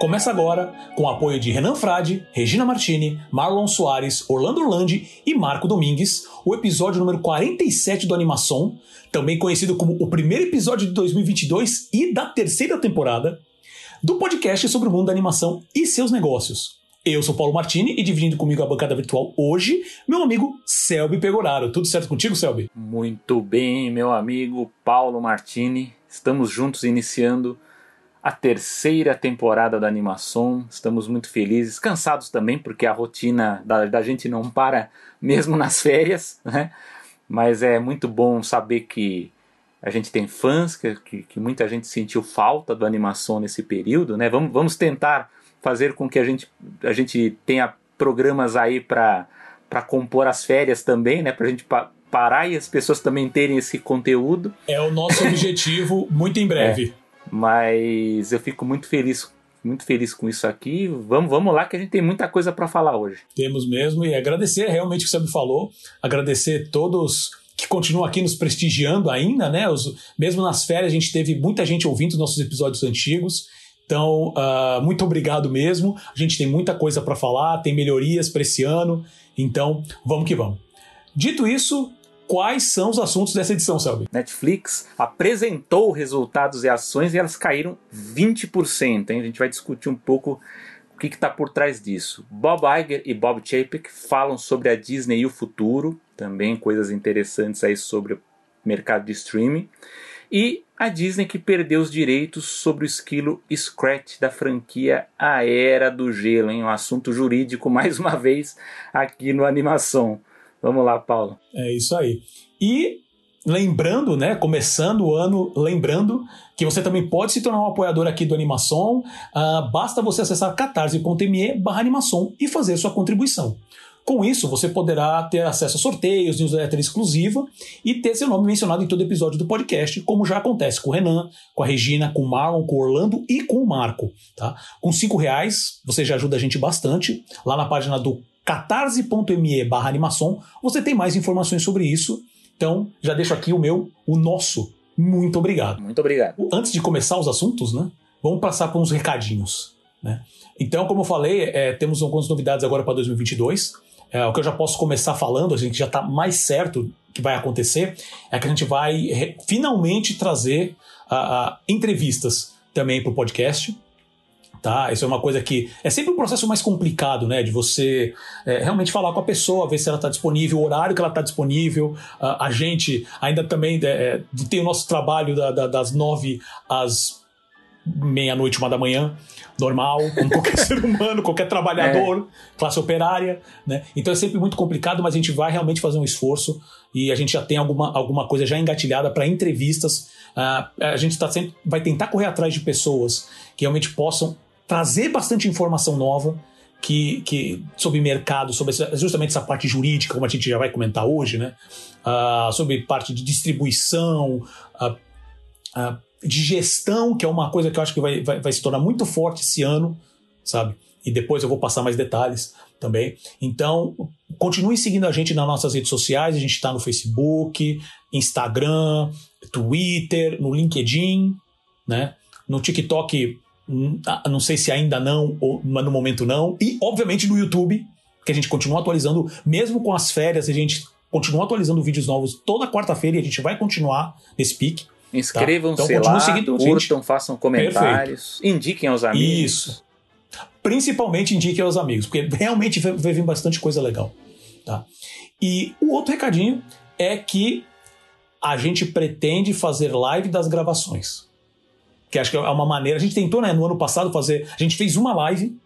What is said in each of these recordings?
Começa agora com o apoio de Renan Frade, Regina Martini, Marlon Soares, Orlando Orlandi e Marco Domingues, o episódio número 47 do Animação, também conhecido como o primeiro episódio de 2022 e da terceira temporada, do podcast sobre o mundo da animação e seus negócios. Eu sou Paulo Martini e dividindo comigo a bancada virtual hoje, meu amigo Selby Pegoraro. Tudo certo contigo, Selby? Muito bem, meu amigo Paulo Martini. Estamos juntos iniciando a terceira temporada da animação. Estamos muito felizes, cansados também, porque a rotina da, da gente não para mesmo nas férias, né? Mas é muito bom saber que a gente tem fãs, que, que, que muita gente sentiu falta do animação nesse período, né? Vamos, vamos tentar fazer com que a gente, a gente tenha programas aí para compor as férias também, né? Para a gente pa parar e as pessoas também terem esse conteúdo. É o nosso objetivo muito em breve. É. Mas eu fico muito feliz muito feliz com isso aqui. Vamos, vamos lá que a gente tem muita coisa para falar hoje. Temos mesmo e agradecer realmente o que você me falou, agradecer todos que continuam aqui nos prestigiando ainda, né? Os, mesmo nas férias a gente teve muita gente ouvindo os nossos episódios antigos. Então, uh, muito obrigado mesmo. A gente tem muita coisa para falar, tem melhorias para esse ano. Então, vamos que vamos. Dito isso, quais são os assuntos dessa edição, Selby? Netflix apresentou resultados e ações e elas caíram 20%. Hein? A gente vai discutir um pouco o que está por trás disso. Bob Iger e Bob Chapek falam sobre a Disney e o futuro, também coisas interessantes aí sobre o mercado de streaming. E a Disney que perdeu os direitos sobre o esquilo Scratch da franquia A Era do Gelo, hein? um assunto jurídico mais uma vez aqui no Animação. Vamos lá, Paulo. É isso aí. E lembrando, né, começando o ano, lembrando que você também pode se tornar um apoiador aqui do Animação. Uh, basta você acessar catarse.me barra animação e fazer sua contribuição. Com isso, você poderá ter acesso a sorteios, newsletter exclusiva e ter seu nome mencionado em todo episódio do podcast, como já acontece com o Renan, com a Regina, com o Marlon, com o Orlando e com o Marco. Tá? Com cinco reais, você já ajuda a gente bastante. Lá na página do catarse.me barra animação, você tem mais informações sobre isso. Então, já deixo aqui o meu, o nosso. Muito obrigado. Muito obrigado. Antes de começar os assuntos, né? Vamos passar por uns recadinhos. Né? Então, como eu falei, é, temos algumas novidades agora para 2022. É, o que eu já posso começar falando, a gente já está mais certo que vai acontecer, é que a gente vai finalmente trazer uh, uh, entrevistas também para o podcast tá? Isso é uma coisa que é sempre um processo mais complicado, né? De você é, realmente falar com a pessoa, ver se ela está disponível, o horário que ela está disponível. Uh, a gente ainda também é, tem o nosso trabalho da, da, das nove às meia-noite, uma da manhã, normal, como qualquer ser humano, qualquer trabalhador, é. classe operária, né? Então é sempre muito complicado, mas a gente vai realmente fazer um esforço e a gente já tem alguma, alguma coisa já engatilhada para entrevistas. Uh, a gente tá sempre vai tentar correr atrás de pessoas que realmente possam trazer bastante informação nova que, que sobre mercado, sobre justamente essa parte jurídica, como a gente já vai comentar hoje, né? Uh, sobre parte de distribuição, uh, uh, de gestão, que é uma coisa que eu acho que vai, vai, vai se tornar muito forte esse ano, sabe? E depois eu vou passar mais detalhes também. Então, continue seguindo a gente nas nossas redes sociais. A gente está no Facebook, Instagram, Twitter, no LinkedIn, né? No TikTok não sei se ainda não, ou, mas no momento não. E, obviamente, no YouTube, que a gente continua atualizando, mesmo com as férias, a gente continua atualizando vídeos novos toda quarta-feira e a gente vai continuar nesse pique. Tá? Inscrevam-se tá? então, lá, seguindo, curtam, gente. façam comentários, Perfeito. indiquem aos amigos. Isso. Principalmente indiquem aos amigos, porque realmente vai vir bastante coisa legal. Tá? E o outro recadinho é que a gente pretende fazer live das gravações que acho que é uma maneira. A gente tentou, né, no ano passado fazer. A gente fez uma live,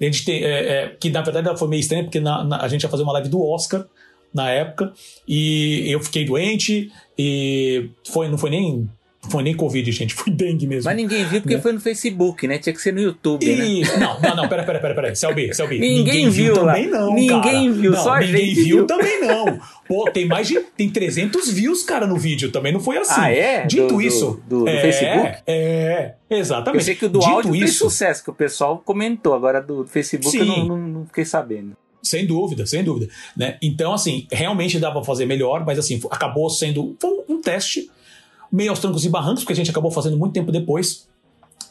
a gente tem, é, é, que na verdade foi meio estranha, porque na, na, a gente ia fazer uma live do Oscar na época, e eu fiquei doente, e foi, não foi nem foi nem Covid, gente, foi dengue mesmo. Mas ninguém viu porque né? foi no Facebook, né? Tinha que ser no YouTube, e... né? Não, não, não, pera, pera, pera, pera. Selby, Selby. Ninguém, ninguém viu, viu também não, Ninguém cara. viu, não, só a ninguém gente viu. viu também não. Pô, tem mais de... Tem 300 views, cara, no vídeo. Também não foi assim. Ah, é? Dito do, isso... Do, do, é, do Facebook? É, exatamente. Eu sei que o do Dito áudio isso, fez sucesso, que o pessoal comentou. Agora do Facebook Sim. eu não, não, não fiquei sabendo. Sem dúvida, sem dúvida. Né? Então, assim, realmente dá pra fazer melhor, mas assim, acabou sendo. Foi um teste meio aos trancos e barrancos, porque a gente acabou fazendo muito tempo depois.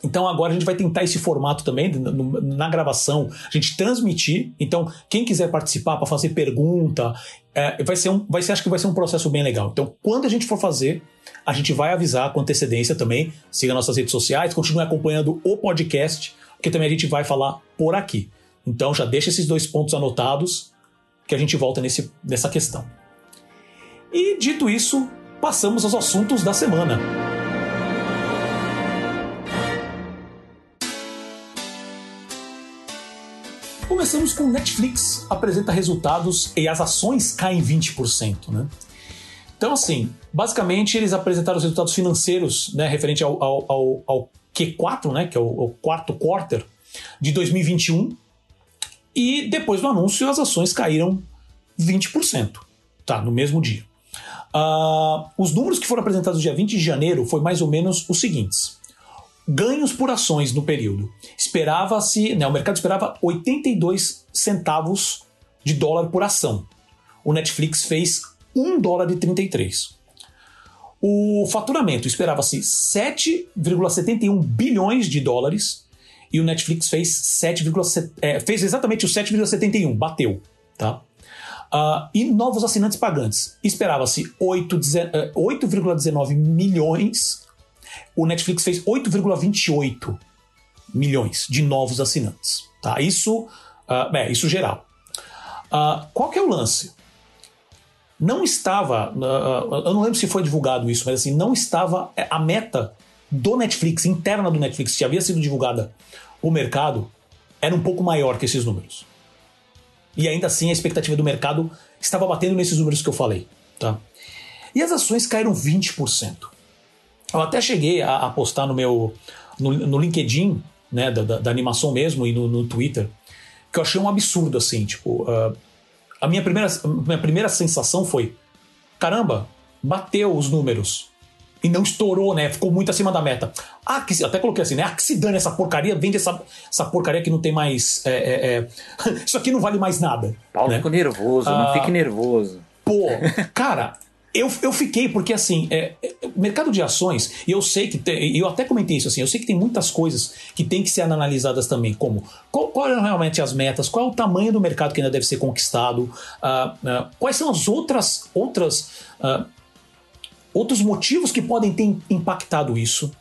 Então agora a gente vai tentar esse formato também na gravação, a gente transmitir. Então quem quiser participar para fazer pergunta, é, vai ser um, vai ser, acho que vai ser um processo bem legal. Então quando a gente for fazer, a gente vai avisar com antecedência também. Siga nossas redes sociais, continue acompanhando o podcast, porque também a gente vai falar por aqui. Então já deixa esses dois pontos anotados que a gente volta nesse, nessa questão. E dito isso, passamos aos assuntos da semana. Começamos com Netflix apresenta resultados e as ações caem 20%, né? Então, assim, basicamente eles apresentaram os resultados financeiros, né, referente ao, ao, ao, ao Q4, né, que é o, o quarto quarter de 2021, e depois do anúncio as ações caíram 20%, tá, no mesmo dia. Uh, os números que foram apresentados no dia 20 de janeiro foi mais ou menos os seguintes ganhos por ações no período. Esperava-se, né, o mercado esperava 82 centavos de dólar por ação. O Netflix fez 1 dólar e 33. O faturamento esperava-se 7,71 bilhões de dólares e o Netflix fez 7, é, fez exatamente o 7,71, bateu, tá? Uh, e novos assinantes pagantes. Esperava-se 8,19 milhões o Netflix fez 8,28 milhões de novos assinantes. Tá? Isso, uh, é, isso geral. Uh, qual que é o lance? Não estava, uh, eu não lembro se foi divulgado isso, mas assim, não estava é, a meta do Netflix, interna do Netflix, que havia sido divulgada o mercado, era um pouco maior que esses números. E ainda assim a expectativa do mercado estava batendo nesses números que eu falei. Tá? E as ações caíram 20%. Eu até cheguei a, a postar no meu no, no LinkedIn, né, da, da, da, animação mesmo e no, no, Twitter, que eu achei um absurdo assim, tipo, uh, a minha primeira, minha primeira sensação foi, caramba, bateu os números e não estourou, né? Ficou muito acima da meta. Ah, que, até coloquei assim, né? Ah, que se dane essa porcaria, vende essa, essa porcaria que não tem mais. É, é, é... Isso aqui não vale mais nada. Paulo né? ficou nervoso, ah, não fique nervoso. Pô, cara, eu, eu fiquei, porque assim, é, é, mercado de ações, e eu sei que, tem, eu até comentei isso assim, eu sei que tem muitas coisas que tem que ser analisadas também, como qual, qual realmente as metas, qual é o tamanho do mercado que ainda deve ser conquistado, uh, uh, quais são as outras, outras uh, outros motivos que podem ter impactado isso.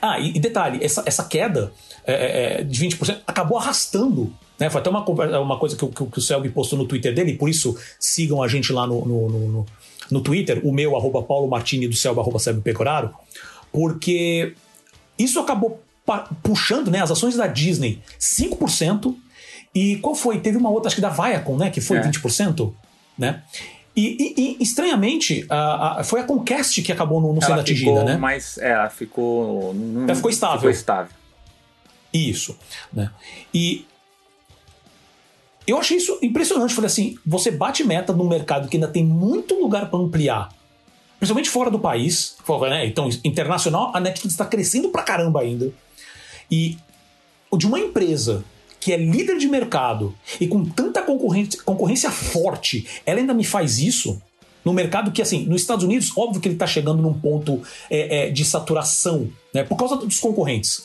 Ah, e, e detalhe, essa, essa queda é, é, é de 20% acabou arrastando né, foi até uma, uma coisa que, que, que o Selby postou no Twitter dele, por isso sigam a gente lá no, no, no, no Twitter, o meu, arroba Paulo Martini, do Selva, arroba Selva Pecoraro, porque isso acabou puxando né, as ações da Disney 5%, e qual foi? Teve uma outra, acho que da Viacom, né, que foi é. 20%, né? E, e, e estranhamente, a, a, foi a Conquest que acabou não, sendo atingida, né? Mas é, ela ficou. ela ficou estável. Ficou estável. Isso. Né? E eu achei isso impressionante. Falei assim: você bate meta num mercado que ainda tem muito lugar para ampliar, principalmente fora do país. Né? Então, internacional, a Netflix está crescendo pra caramba ainda. E de uma empresa que é líder de mercado e com tanta concorrência, concorrência forte, ela ainda me faz isso no mercado que, assim, nos Estados Unidos, óbvio que ele está chegando num ponto é, é, de saturação, né, por causa dos concorrentes.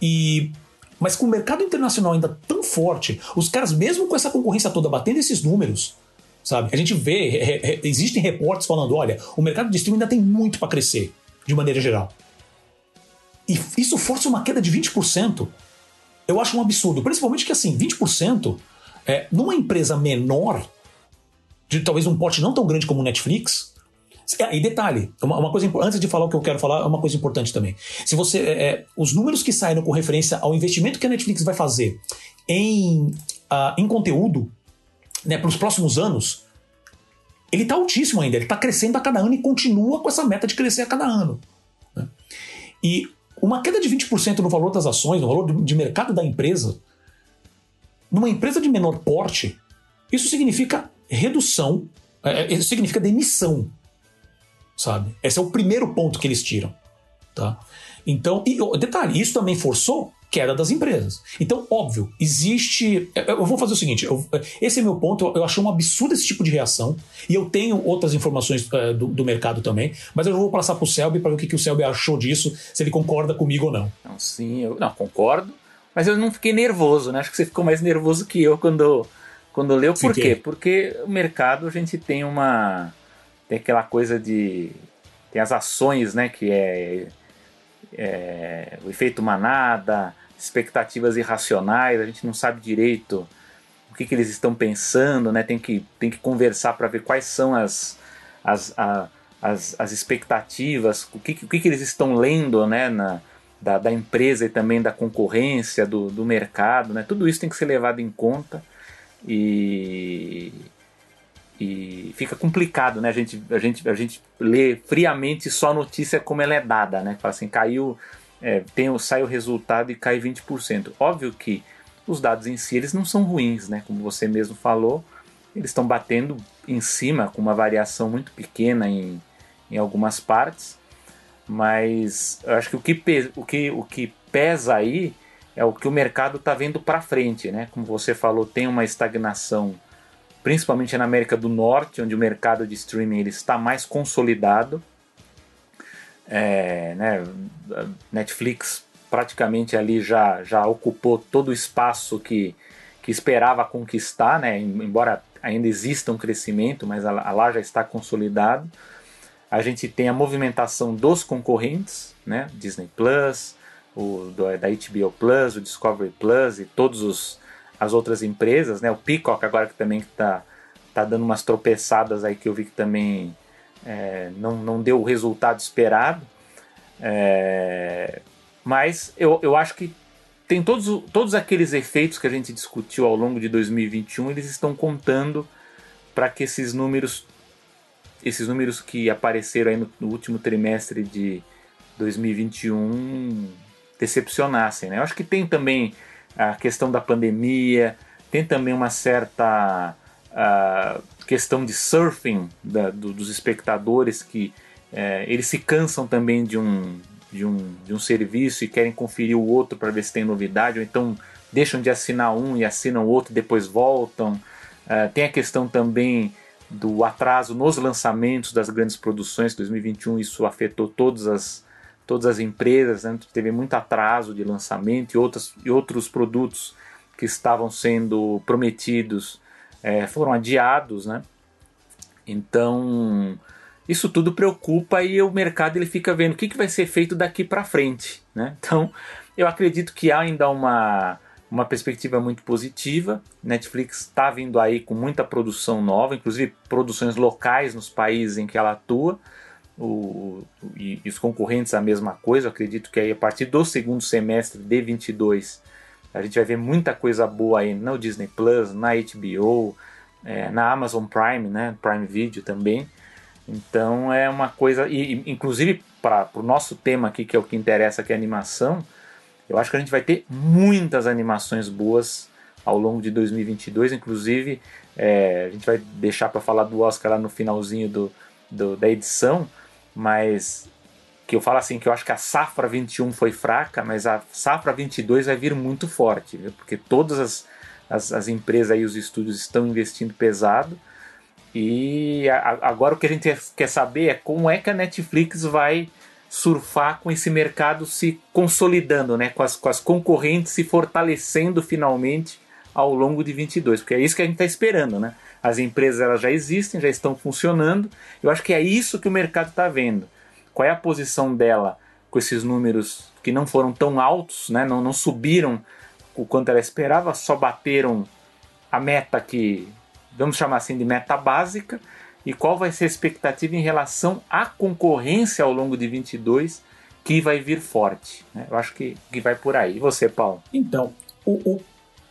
E mas com o mercado internacional ainda tão forte, os caras, mesmo com essa concorrência toda batendo esses números, sabe? A gente vê, re, re, existem reportes falando: olha, o mercado de streaming ainda tem muito para crescer, de maneira geral. E isso força uma queda de 20%. Eu acho um absurdo. Principalmente que, assim, 20% é, numa empresa menor, de talvez um porte não tão grande como o Netflix, é, e detalhe, uma, uma, coisa antes de falar o que eu quero falar, é uma coisa importante também. Se você. É, é, os números que saíram com referência ao investimento que a Netflix vai fazer em, uh, em conteúdo né, para os próximos anos, ele está altíssimo ainda, ele está crescendo a cada ano e continua com essa meta de crescer a cada ano. Né? E uma queda de 20% no valor das ações, no valor de mercado da empresa, numa empresa de menor porte, isso significa redução, é, isso significa demissão sabe? Esse é o primeiro ponto que eles tiram, tá? Então, e detalhe, isso também forçou queda das empresas. Então, óbvio, existe. Eu vou fazer o seguinte: eu, esse é meu ponto. Eu achei um absurdo esse tipo de reação. E eu tenho outras informações uh, do, do, mercado também. Mas eu vou passar para o Selby para ver o que, que o Selby achou disso, se ele concorda comigo ou não. não sim, eu não concordo. Mas eu não fiquei nervoso, né? Acho que você ficou mais nervoso que eu quando, quando leu. Por Fiquei. quê? Porque o mercado a gente tem uma. Tem aquela coisa de. Tem as ações, né? Que é é, o efeito manada, expectativas irracionais, a gente não sabe direito o que, que eles estão pensando, né? tem, que, tem que conversar para ver quais são as, as, a, as, as expectativas, o que, o que, que eles estão lendo né? Na, da, da empresa e também da concorrência, do, do mercado, né? tudo isso tem que ser levado em conta e e fica complicado, né? A gente, a gente, a gente lê friamente só a notícia como ela é dada, né? Fala assim, caiu, é, tem, sai o resultado e cai 20%. Óbvio que os dados em si eles não são ruins, né? Como você mesmo falou, eles estão batendo em cima com uma variação muito pequena em, em algumas partes, mas eu acho que o que, o que, o que pesa aí é o que o mercado está vendo para frente, né? Como você falou, tem uma estagnação principalmente na América do Norte, onde o mercado de streaming ele está mais consolidado. É, né, Netflix praticamente ali já, já ocupou todo o espaço que, que esperava conquistar, né, embora ainda exista um crescimento, mas a, lá já está consolidado. A gente tem a movimentação dos concorrentes, né, Disney Plus, o do, da HBO Plus, o Discovery Plus e todos os as outras empresas, né? O Peacock agora que também está tá dando umas tropeçadas aí que eu vi que também é, não, não deu o resultado esperado. É, mas eu, eu acho que tem todos, todos aqueles efeitos que a gente discutiu ao longo de 2021, eles estão contando para que esses números, esses números que apareceram aí no, no, último trimestre de 2021 decepcionassem. Né? Eu acho que tem também a questão da pandemia, tem também uma certa uh, questão de surfing da, do, dos espectadores que uh, eles se cansam também de um, de, um, de um serviço e querem conferir o outro para ver se tem novidade, ou então deixam de assinar um e assinam o outro e depois voltam. Uh, tem a questão também do atraso nos lançamentos das grandes produções. 2021 isso afetou todas as todas as empresas, né? teve muito atraso de lançamento e, outras, e outros produtos que estavam sendo prometidos é, foram adiados, né? Então isso tudo preocupa e o mercado ele fica vendo o que, que vai ser feito daqui para frente, né? Então eu acredito que há ainda uma uma perspectiva muito positiva. Netflix está vindo aí com muita produção nova, inclusive produções locais nos países em que ela atua o, e, e, os concorrentes a mesma coisa. Eu acredito que aí a partir do segundo semestre de 22 a gente vai ver muita coisa boa aí no Disney Plus, na HBO, é, na Amazon Prime, né, Prime Video também. Então é uma coisa e inclusive para o nosso tema aqui que é o que interessa que é animação, eu acho que a gente vai ter muitas animações boas ao longo de 2022, inclusive é, a gente vai deixar para falar do Oscar lá no finalzinho do, do da edição, mas que eu falo assim que eu acho que a safra 21 foi fraca, mas a safra 22 vai vir muito forte, viu? porque todas as, as, as, empresas e os estúdios estão investindo pesado. E a, agora o que a gente quer saber é como é que a Netflix vai surfar com esse mercado se consolidando, né? com, as, com as concorrentes se fortalecendo finalmente ao longo de 22, porque é isso que a gente está esperando, né? As empresas elas já existem, já estão funcionando. Eu acho que é isso que o mercado está vendo. Qual é a posição dela com esses números que não foram tão altos, né? não, não subiram o quanto ela esperava, só bateram a meta que, vamos chamar assim, de meta básica. E qual vai ser a expectativa em relação à concorrência ao longo de 22 que vai vir forte? Né? Eu acho que, que vai por aí. E você, Paulo? Então, o, o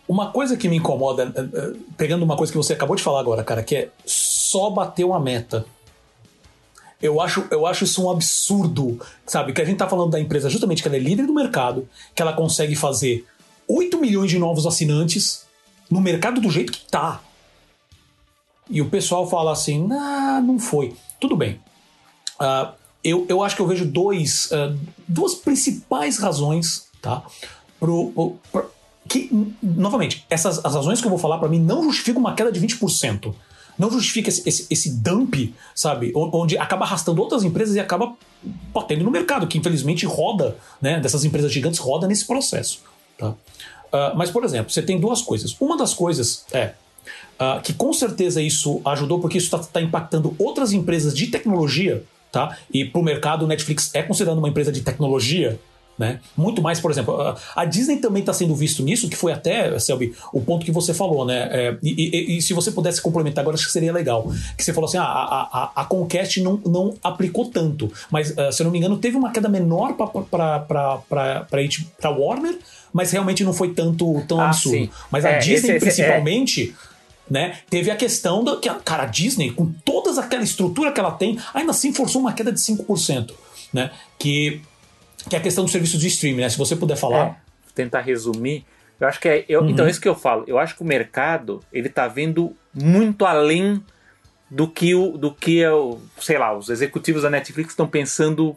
uma coisa que me incomoda, eh, eh, pegando uma coisa que você acabou de falar agora, cara, que é só bater uma meta. Eu acho, eu acho isso um absurdo, sabe? Que a gente tá falando da empresa justamente que ela é líder do mercado, que ela consegue fazer 8 milhões de novos assinantes no mercado do jeito que tá. E o pessoal fala assim, ah, não foi. Tudo bem. Uh, eu, eu acho que eu vejo dois, uh, duas principais razões, tá? pro, pro, pro, que, novamente, essas as razões que eu vou falar para mim não justificam uma queda de 20%. Não justifica esse, esse, esse dump, sabe? Onde acaba arrastando outras empresas e acaba batendo no mercado, que infelizmente roda, né? Dessas empresas gigantes roda nesse processo. Tá? Uh, mas, por exemplo, você tem duas coisas. Uma das coisas é uh, que com certeza isso ajudou, porque isso está tá impactando outras empresas de tecnologia, tá? E para o mercado, o Netflix é considerado uma empresa de tecnologia, né? Muito mais, por exemplo, a Disney também está sendo visto nisso, que foi até, Selby, o ponto que você falou, né? É, e, e, e, se você pudesse complementar agora, acho que seria legal. Que você falou assim: ah, a, a, a Conquest não, não aplicou tanto, mas uh, se eu não me engano, teve uma queda menor para Warner, mas realmente não foi tanto tão ah, absurdo. Sim. Mas a é, Disney, esse, principalmente. É né? Teve a questão da que, cara, a Disney, com toda aquela estrutura que ela tem, ainda assim forçou uma queda de 5%, né? Que que é a questão do serviço de streaming, né? Se você puder falar. É, tentar resumir. Eu acho que é. Eu, uhum. Então, é isso que eu falo. Eu acho que o mercado ele tá vendo muito além do que o. do que o, sei lá, os executivos da Netflix estão pensando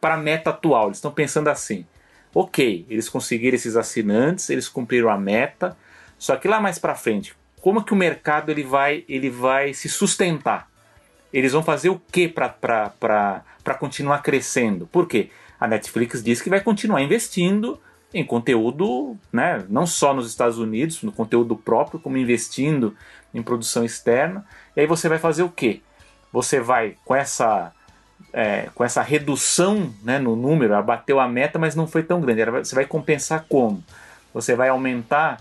para a meta atual. Eles estão pensando assim. Ok, eles conseguiram esses assinantes, eles cumpriram a meta. Só que lá mais para frente, como que o mercado ele vai, ele vai se sustentar? Eles vão fazer o que para continuar crescendo? Por quê? A Netflix diz que vai continuar investindo em conteúdo, né, não só nos Estados Unidos, no conteúdo próprio, como investindo em produção externa. E aí você vai fazer o quê? Você vai com essa é, com essa redução né, no número, bateu a meta, mas não foi tão grande. Você vai compensar como? Você vai aumentar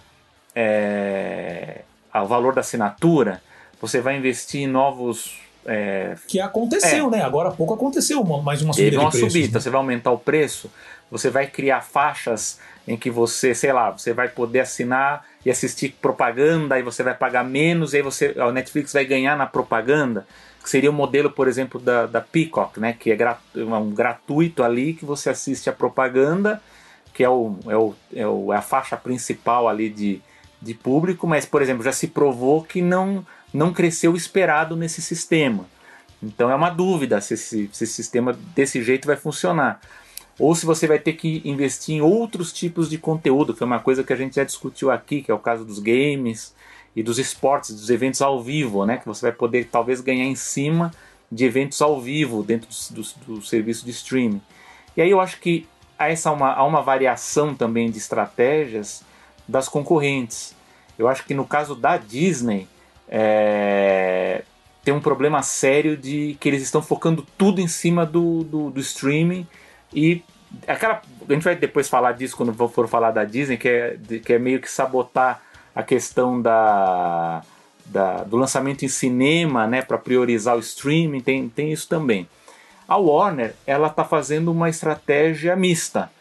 é, o valor da assinatura, você vai investir em novos é, que aconteceu, é, né? Agora há pouco aconteceu mais uma subida. Teve uma de preços, subida, né? você vai aumentar o preço, você vai criar faixas em que você, sei lá, você vai poder assinar e assistir propaganda, aí você vai pagar menos, e aí você, a Netflix vai ganhar na propaganda, que seria o modelo, por exemplo, da, da Peacock, né? Que é um gratuito ali que você assiste a propaganda, que é, o, é, o, é, o, é a faixa principal ali de, de público, mas, por exemplo, já se provou que não não cresceu esperado nesse sistema. Então é uma dúvida se esse, se esse sistema desse jeito vai funcionar. Ou se você vai ter que investir em outros tipos de conteúdo, que é uma coisa que a gente já discutiu aqui, que é o caso dos games e dos esportes, dos eventos ao vivo, né? Que você vai poder talvez ganhar em cima de eventos ao vivo dentro do, do, do serviço de streaming. E aí eu acho que há, essa uma, há uma variação também de estratégias das concorrentes. Eu acho que no caso da Disney, é, tem um problema sério de que eles estão focando tudo em cima do, do, do, streaming e aquela a gente vai depois falar disso quando for falar da Disney que é, que é meio que sabotar a questão da, da do lançamento em cinema né para priorizar o streaming tem, tem isso também. A Warner ela está fazendo uma estratégia mista.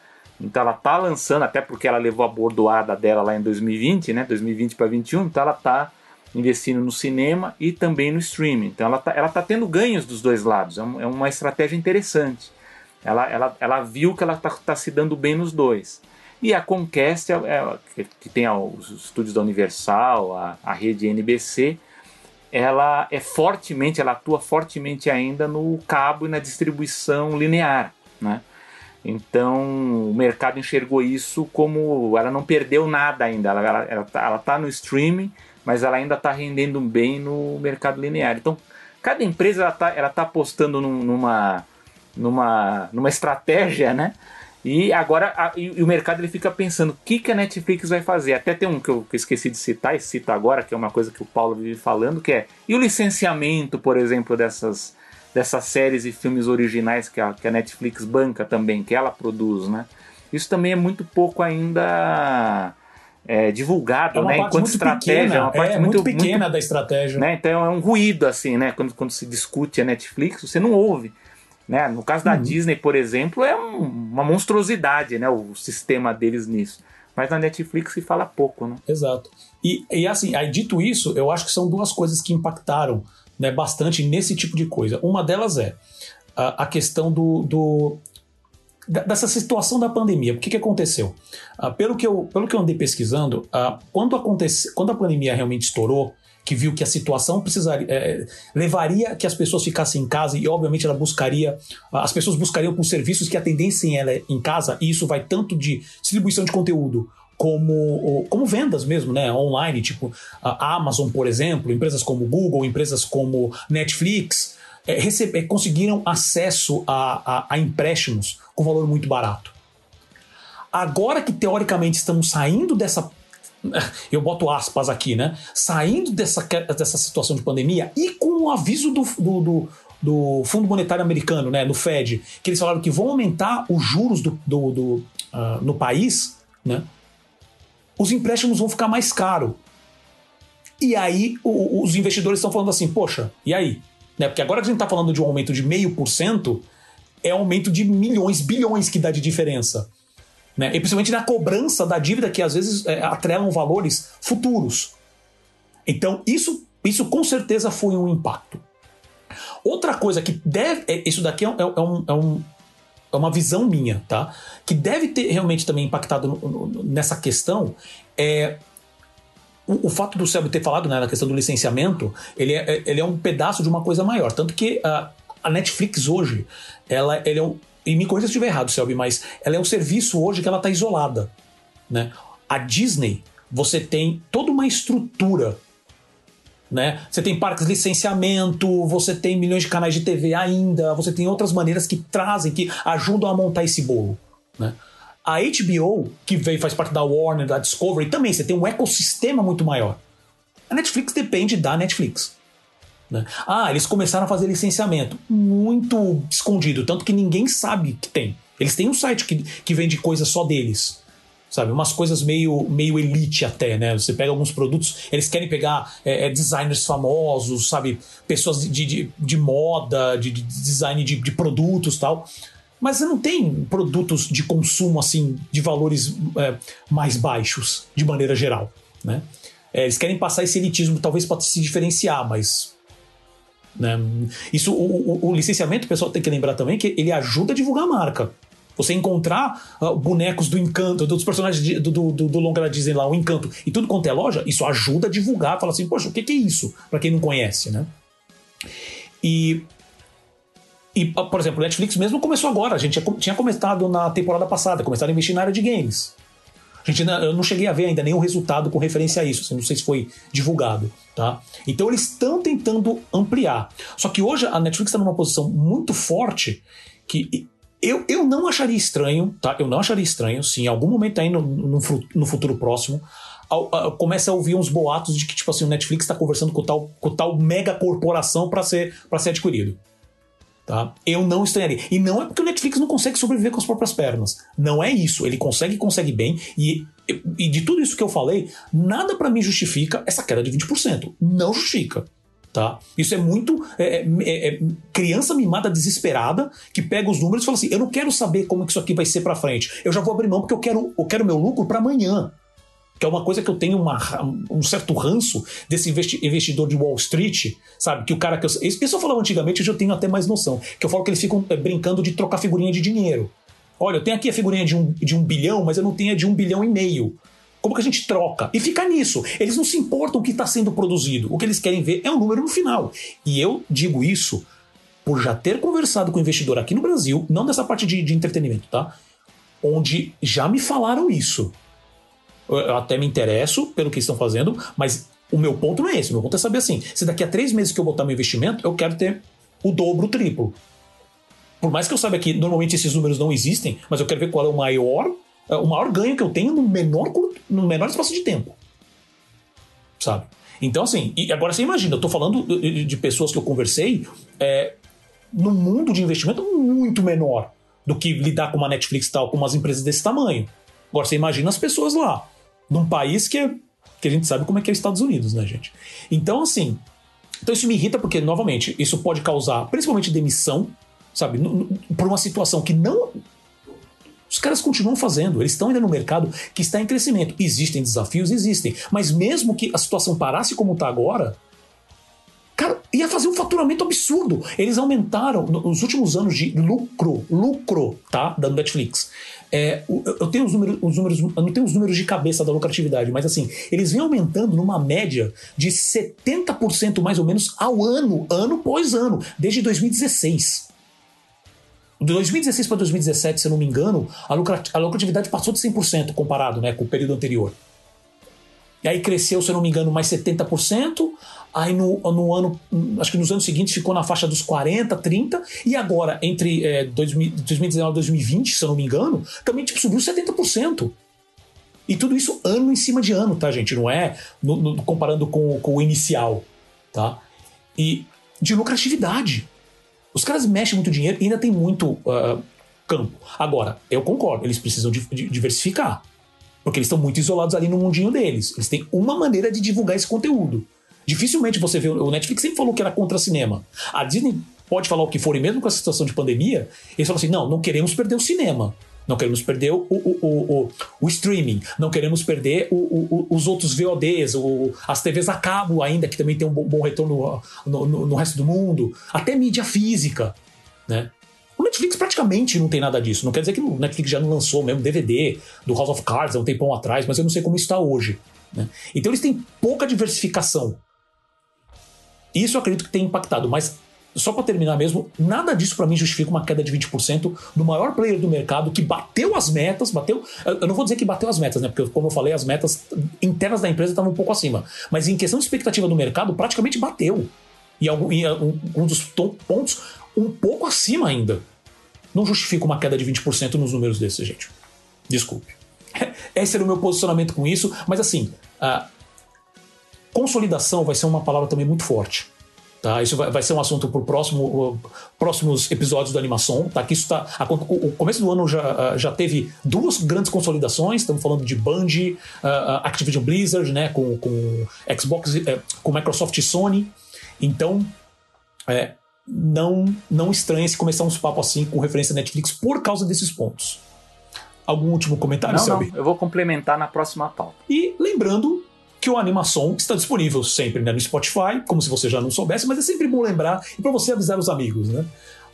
Então ela está lançando até porque ela levou a bordoada dela lá em 2020 né 2020 para 2021 então ela está investindo no cinema e também no streaming. Então ela está ela tá tendo ganhos dos dois lados, é, é, uma estratégia interessante. Ela, ela, ela viu que ela está tá se dando bem nos dois. E a Comcast, é, é, que tem os estúdios da Universal, a, a rede NBC, ela é fortemente, ela atua fortemente ainda no cabo e na distribuição linear, né? Então o mercado enxergou isso como ela não perdeu nada ainda, ela, ela, ela, tá, ela tá no streaming mas ela ainda está rendendo bem no mercado linear. Então, cada empresa está ela tá apostando num, numa, numa, numa estratégia, né? E agora a, e o mercado ele fica pensando o que, que a Netflix vai fazer. Até tem um que eu, que eu esqueci de citar e cito agora, que é uma coisa que o Paulo vive falando, que é e o licenciamento, por exemplo, dessas, dessas séries e filmes originais que a, que a Netflix banca também, que ela produz, né? Isso também é muito pouco ainda é, divulgado, é né? Enquanto estratégia, pequena, é uma parte é, muito, muito pequena muito, da estratégia. Né? Então é um ruído, assim, né? Quando, quando se discute a Netflix, você não ouve. Né? No caso da uhum. Disney, por exemplo, é um, uma monstruosidade, né? O sistema deles nisso. Mas na Netflix se fala pouco, né? Exato. E, e assim, aí dito isso, eu acho que são duas coisas que impactaram né, bastante nesse tipo de coisa. Uma delas é a, a questão do, do, dessa situação da pandemia. O que, que aconteceu? Uh, pelo, que eu, pelo que eu andei pesquisando, uh, quando, acontece, quando a pandemia realmente estourou, que viu que a situação precisaria é, levaria que as pessoas ficassem em casa e obviamente ela buscaria as pessoas buscariam com serviços que atendessem ela em casa e isso vai tanto de distribuição de conteúdo como, como vendas mesmo, né, online, tipo a Amazon, por exemplo, empresas como Google, empresas como Netflix, é, receber, conseguiram acesso a, a, a empréstimos com valor muito barato. Agora que teoricamente estamos saindo dessa eu boto aspas aqui, né? Saindo dessa, dessa situação de pandemia e com o aviso do, do, do, do Fundo Monetário Americano, né? Do Fed, que eles falaram que vão aumentar os juros do, do, do uh, no país, né? Os empréstimos vão ficar mais caros. E aí o, os investidores estão falando assim, poxa, e aí? Né? Porque agora que a gente está falando de um aumento de meio por cento, é aumento de milhões, bilhões que dá de diferença. Né? E principalmente na cobrança da dívida, que às vezes é, atrelam valores futuros. Então, isso, isso com certeza foi um impacto. Outra coisa que deve. É, isso daqui é, é, é, um, é, um, é uma visão minha, tá? Que deve ter realmente também impactado no, no, nessa questão é o, fato do Selby ter falado né, na questão do licenciamento, ele é, ele é um pedaço de uma coisa maior. Tanto que a, a Netflix hoje, ela, ele é um, e me corrija se estiver errado, Selby, mas ela é um serviço hoje que ela está isolada. Né? A Disney, você tem toda uma estrutura. Né? Você tem parques de licenciamento, você tem milhões de canais de TV ainda, você tem outras maneiras que trazem, que ajudam a montar esse bolo. Né? A HBO, que faz parte da Warner, da Discovery, também você tem um ecossistema muito maior. A Netflix depende da Netflix. Né? Ah, eles começaram a fazer licenciamento. Muito escondido, tanto que ninguém sabe que tem. Eles têm um site que, que vende coisas só deles. Sabe, umas coisas meio, meio elite até, né? Você pega alguns produtos, eles querem pegar é, é designers famosos, sabe? Pessoas de, de, de moda, de, de design de, de produtos tal. Mas não tem produtos de consumo assim de valores é, mais baixos, de maneira geral. Né? É, eles querem passar esse elitismo, talvez para se diferenciar, mas né? Isso, o, o, o, licenciamento, o pessoal tem que lembrar também que ele ajuda a divulgar a marca. Você encontrar uh, bonecos do Encanto, dos personagens de, do, do, do, longa da Disney lá, o Encanto, e tudo quanto é loja, isso ajuda a divulgar, fala assim, poxa, o que, que é isso? Para quem não conhece, né? E, e, por exemplo, o Netflix mesmo começou agora, a gente tinha começado na temporada passada, começaram a investir na área de games. A gente, eu não cheguei a ver ainda nenhum resultado com referência a isso, assim, não sei se foi divulgado. Tá? Então eles estão tentando ampliar. Só que hoje a Netflix está numa posição muito forte que eu, eu não acharia estranho, tá? Eu não acharia estranho se em algum momento aí no, no, no futuro próximo começa a ouvir uns boatos de que tipo assim o Netflix está conversando com tal, com tal mega corporação para ser para ser adquirido. Tá? Eu não estranharia. E não é porque o Netflix não consegue sobreviver com as próprias pernas. Não é isso. Ele consegue, consegue bem. E, e de tudo isso que eu falei, nada para mim justifica essa queda de 20%. Não justifica. Tá? Isso é muito é, é, é, é, criança mimada desesperada que pega os números e fala assim: eu não quero saber como que isso aqui vai ser para frente. Eu já vou abrir mão porque eu quero, eu quero meu lucro para amanhã que é uma coisa que eu tenho uma, um certo ranço desse investidor de Wall Street, sabe? Que o cara que eu. Isso eu falava antigamente, hoje eu tenho até mais noção. Que eu falo que eles ficam é, brincando de trocar figurinha de dinheiro. Olha, eu tenho aqui a figurinha de um, de um bilhão, mas eu não tenho a de um bilhão e meio. Como que a gente troca? E fica nisso. Eles não se importam o que está sendo produzido. O que eles querem ver é um número no final. E eu digo isso por já ter conversado com investidor aqui no Brasil, não dessa parte de, de entretenimento, tá? Onde já me falaram isso eu até me interesso pelo que estão fazendo, mas o meu ponto não é esse. O meu ponto é saber assim: se daqui a três meses que eu botar meu investimento, eu quero ter o dobro, o triplo. Por mais que eu saiba que normalmente esses números não existem, mas eu quero ver qual é o maior, é, o maior ganho que eu tenho no menor, no menor espaço de tempo. Sabe? Então, assim, e agora você imagina, eu tô falando de pessoas que eu conversei é, num mundo de investimento muito menor do que lidar com uma Netflix tal, com umas empresas desse tamanho. Agora você imagina as pessoas lá num país que, é, que a gente sabe como é que é os Estados Unidos, né, gente? Então, assim, então isso me irrita porque, novamente, isso pode causar principalmente demissão, sabe? Por uma situação que não. Os caras continuam fazendo, eles estão ainda no mercado que está em crescimento. Existem desafios, existem. Mas mesmo que a situação parasse como está agora, cara, ia fazer um faturamento absurdo. Eles aumentaram nos últimos anos de lucro, lucro, tá? Da Netflix. É, eu tenho os números, os números, eu não tenho os números de cabeça da lucratividade, mas assim, eles vêm aumentando numa média de 70% mais ou menos ao ano, ano após ano, desde 2016. De 2016 para 2017, se eu não me engano, a, lucratividade passou de 100% comparado né, com o período anterior. E aí cresceu, se eu não me engano, mais 70%. Aí no, no ano, acho que nos anos seguintes ficou na faixa dos 40, 30. E agora, entre é, 2019 e 2020, se eu não me engano, também tipo, subiu 70%. E tudo isso ano em cima de ano, tá, gente? Não é no, no, comparando com, com o inicial, tá? E de lucratividade. Os caras mexem muito dinheiro e ainda tem muito uh, campo. Agora, eu concordo, eles precisam de, de diversificar. Porque eles estão muito isolados ali no mundinho deles. Eles têm uma maneira de divulgar esse conteúdo. Dificilmente você vê. O Netflix sempre falou que era contra cinema. A Disney pode falar o que for, e mesmo com a situação de pandemia, eles falam assim: não, não queremos perder o cinema. Não queremos perder o, o, o, o streaming, não queremos perder os outros VODs, as TVs a cabo ainda, que também tem um bom, retorno no, no, no, resto do mundo, até mídia física. Né? O Netflix praticamente não tem nada disso. Não quer dizer que o Netflix já não lançou mesmo DVD do House of Cards há um tempão atrás, mas eu não sei como está hoje. Né? Então eles têm pouca diversificação. Isso eu acredito que tem impactado, mas só para terminar mesmo, nada disso para mim justifica uma queda de 20% do maior player do mercado que bateu as metas, bateu. Eu não vou dizer que bateu as metas, né? Porque, como eu falei, as metas internas da empresa estavam um pouco acima. Mas em questão de expectativa do mercado, praticamente bateu. E algum, em um dos pontos um pouco acima ainda. Não justifica uma queda de 20% nos números desses, gente. Desculpe. Esse era o meu posicionamento com isso, mas assim, a consolidação vai ser uma palavra também muito forte. Tá? Isso vai, vai ser um assunto para próximo, próximos episódios da animação. Tá? Que isso tá, a, o começo do ano já, já teve duas grandes consolidações. Estamos falando de Band, uh, Activision Blizzard, né? com, com Xbox, uh, com Microsoft e Sony. Então, é, não, não estranha se começar uns papos assim com referência à Netflix por causa desses pontos. Algum último comentário, Selby? Não, eu vou complementar na próxima pauta. E lembrando que o Animação está disponível sempre né, no Spotify, como se você já não soubesse, mas é sempre bom lembrar e para você avisar os amigos, né?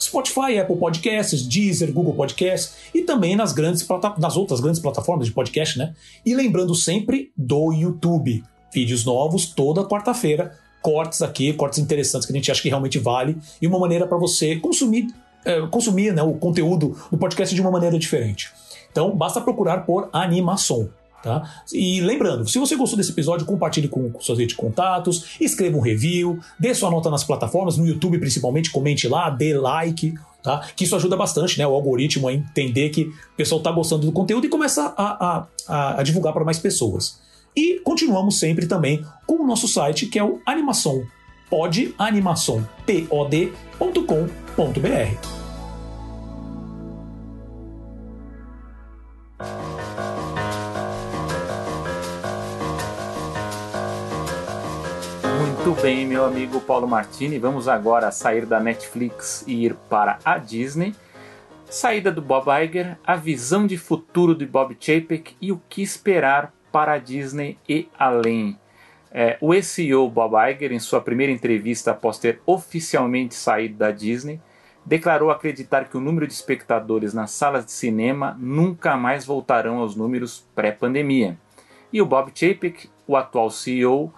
Spotify, Apple Podcasts, Deezer, Google Podcasts e também nas grandes nas outras grandes plataformas de podcast, né? E lembrando sempre do YouTube. Vídeos novos toda quarta-feira, cortes aqui, cortes interessantes que a gente acha que realmente vale e uma maneira para você consumir é, consumir né, o conteúdo do podcast de uma maneira diferente. Então, basta procurar por Animação. Tá? E lembrando, se você gostou desse episódio, compartilhe com, com suas redes de contatos, escreva um review, dê sua nota nas plataformas, no YouTube principalmente, comente lá, dê like, tá? Que isso ajuda bastante, né? O algoritmo a entender que o pessoal está gostando do conteúdo e começa a, a, a, a divulgar para mais pessoas. E continuamos sempre também com o nosso site, que é o animação Muito bem, meu amigo Paulo Martini. Vamos agora sair da Netflix e ir para a Disney. Saída do Bob Iger, a visão de futuro de Bob Chapek e o que esperar para a Disney e além. É, o CEO Bob Iger, em sua primeira entrevista após ter oficialmente saído da Disney, declarou acreditar que o número de espectadores nas salas de cinema nunca mais voltarão aos números pré-pandemia. E o Bob Chapek, o atual CEO,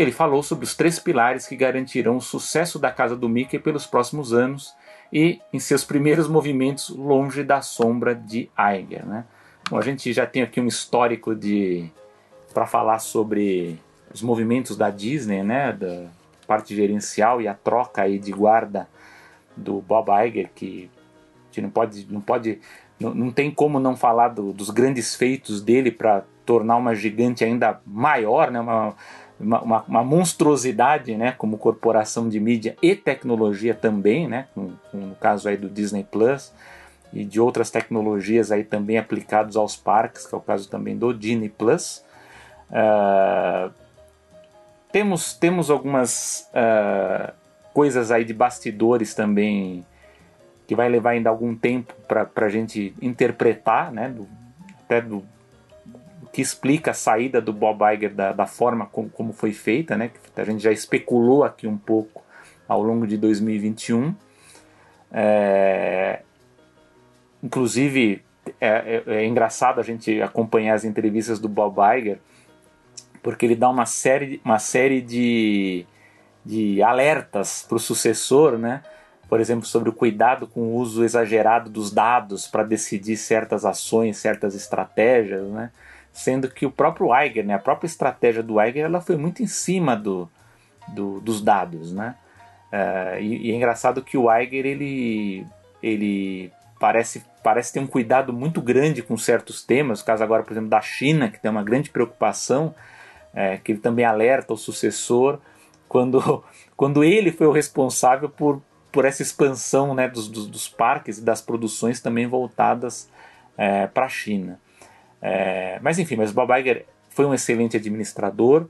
ele falou sobre os três pilares que garantirão o sucesso da casa do Mickey pelos próximos anos e em seus primeiros movimentos longe da sombra de Iger. Né? Bom, a gente já tem aqui um histórico de para falar sobre os movimentos da Disney, né, da parte gerencial e a troca aí de guarda do Bob Iger, que a gente não pode, não pode, não, não tem como não falar do, dos grandes feitos dele para tornar uma gigante ainda maior, né, uma, uma, uma, monstruosidade, né, como corporação de mídia e tecnologia também, né, com, com, no caso aí do Disney Plus e de outras tecnologias aí também aplicados aos parques, que é o caso também do Disney Plus. Uh, temos, temos algumas uh, coisas aí de bastidores também que vai levar ainda algum tempo para a gente interpretar, né, do, até do, que explica a saída do Bob Iger da, da forma como, como, foi feita, né? A gente já especulou aqui um pouco ao longo de 2021. É, inclusive, é, é, é, engraçado a gente acompanhar as entrevistas do Bob Iger, porque ele dá uma série, uma série de, de alertas para o sucessor, né? por exemplo, sobre o cuidado com o uso exagerado dos dados para decidir certas ações, certas estratégias, né? Sendo que o próprio Iger, né, a própria estratégia do Iger, ela foi muito em cima do, do dos dados, né? Uh, e, e, é engraçado que o Iger ele, ele parece, parece ter um cuidado muito grande com certos temas, o caso agora, por exemplo, da China, que tem uma grande preocupação, é, que ele também alerta o sucessor, quando, quando ele foi o responsável por, por essa expansão né, dos, dos, dos parques e das produções também voltadas é, para a China. É, mas enfim, mas Bob Iger foi um excelente administrador.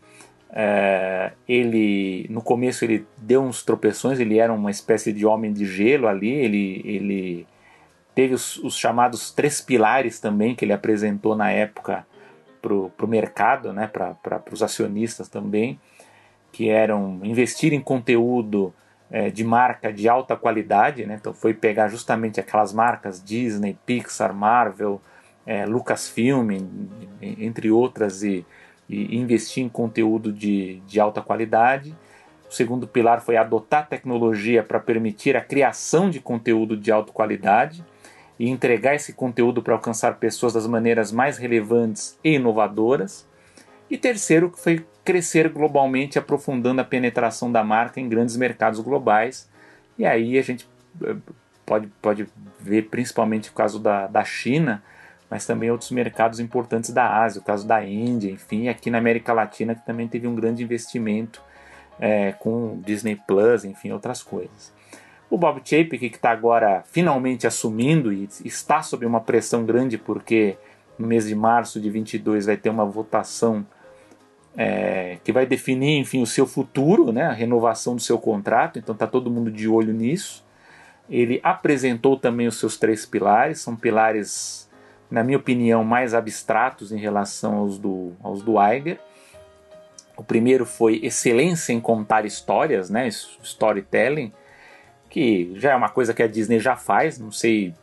É, ele no começo ele deu uns tropeções, ele era uma espécie de homem de gelo ali. Ele, ele teve os, os chamados três pilares também que ele apresentou na época para o mercado, né, para os acionistas também, que eram investir em conteúdo é, de marca de alta qualidade, né, então foi pegar justamente aquelas marcas Disney, Pixar, Marvel, é, Lucasfilm, entre outras, e, e, investir em conteúdo de, de alta qualidade. O segundo pilar foi adotar tecnologia para permitir a criação de conteúdo de alta qualidade e entregar esse conteúdo para alcançar pessoas das maneiras mais relevantes e inovadoras. E terceiro, foi crescer globalmente, aprofundando a penetração da marca em grandes mercados globais. E aí a gente eh, pode, pode ver principalmente o caso da, da China, mas também outros mercados importantes da Ásia, o caso da Índia, enfim, aqui na América Latina que também teve um grande investimento é, com Disney Plus, enfim, outras coisas. O Bob Chapek, que está agora finalmente assumindo e está sob uma pressão grande porque no mês de março de 22 vai ter uma votação é, que vai definir, enfim, o seu futuro, né, a renovação do seu contrato. Então está todo mundo de olho nisso. Ele apresentou também os seus três pilares, são pilares, na minha opinião, mais abstratos em relação aos do, aos do Iger. O primeiro foi excelência em contar histórias, né, storytelling que já é uma coisa que a Disney já faz, não sei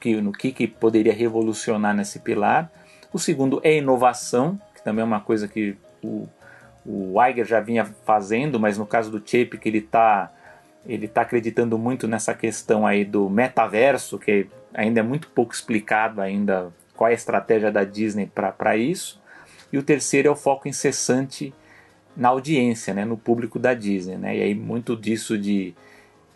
que, no que, que poderia revolucionar nesse pilar. O segundo é inovação, que também é uma coisa que o, o Iger já vinha fazendo, mas no caso do Chip, que ele está ele tá acreditando muito nessa questão aí do metaverso, que ainda é muito pouco explicado ainda qual é a estratégia da Disney para isso. E o terceiro é o foco incessante na audiência, né, no público da Disney. Né? E aí muito disso de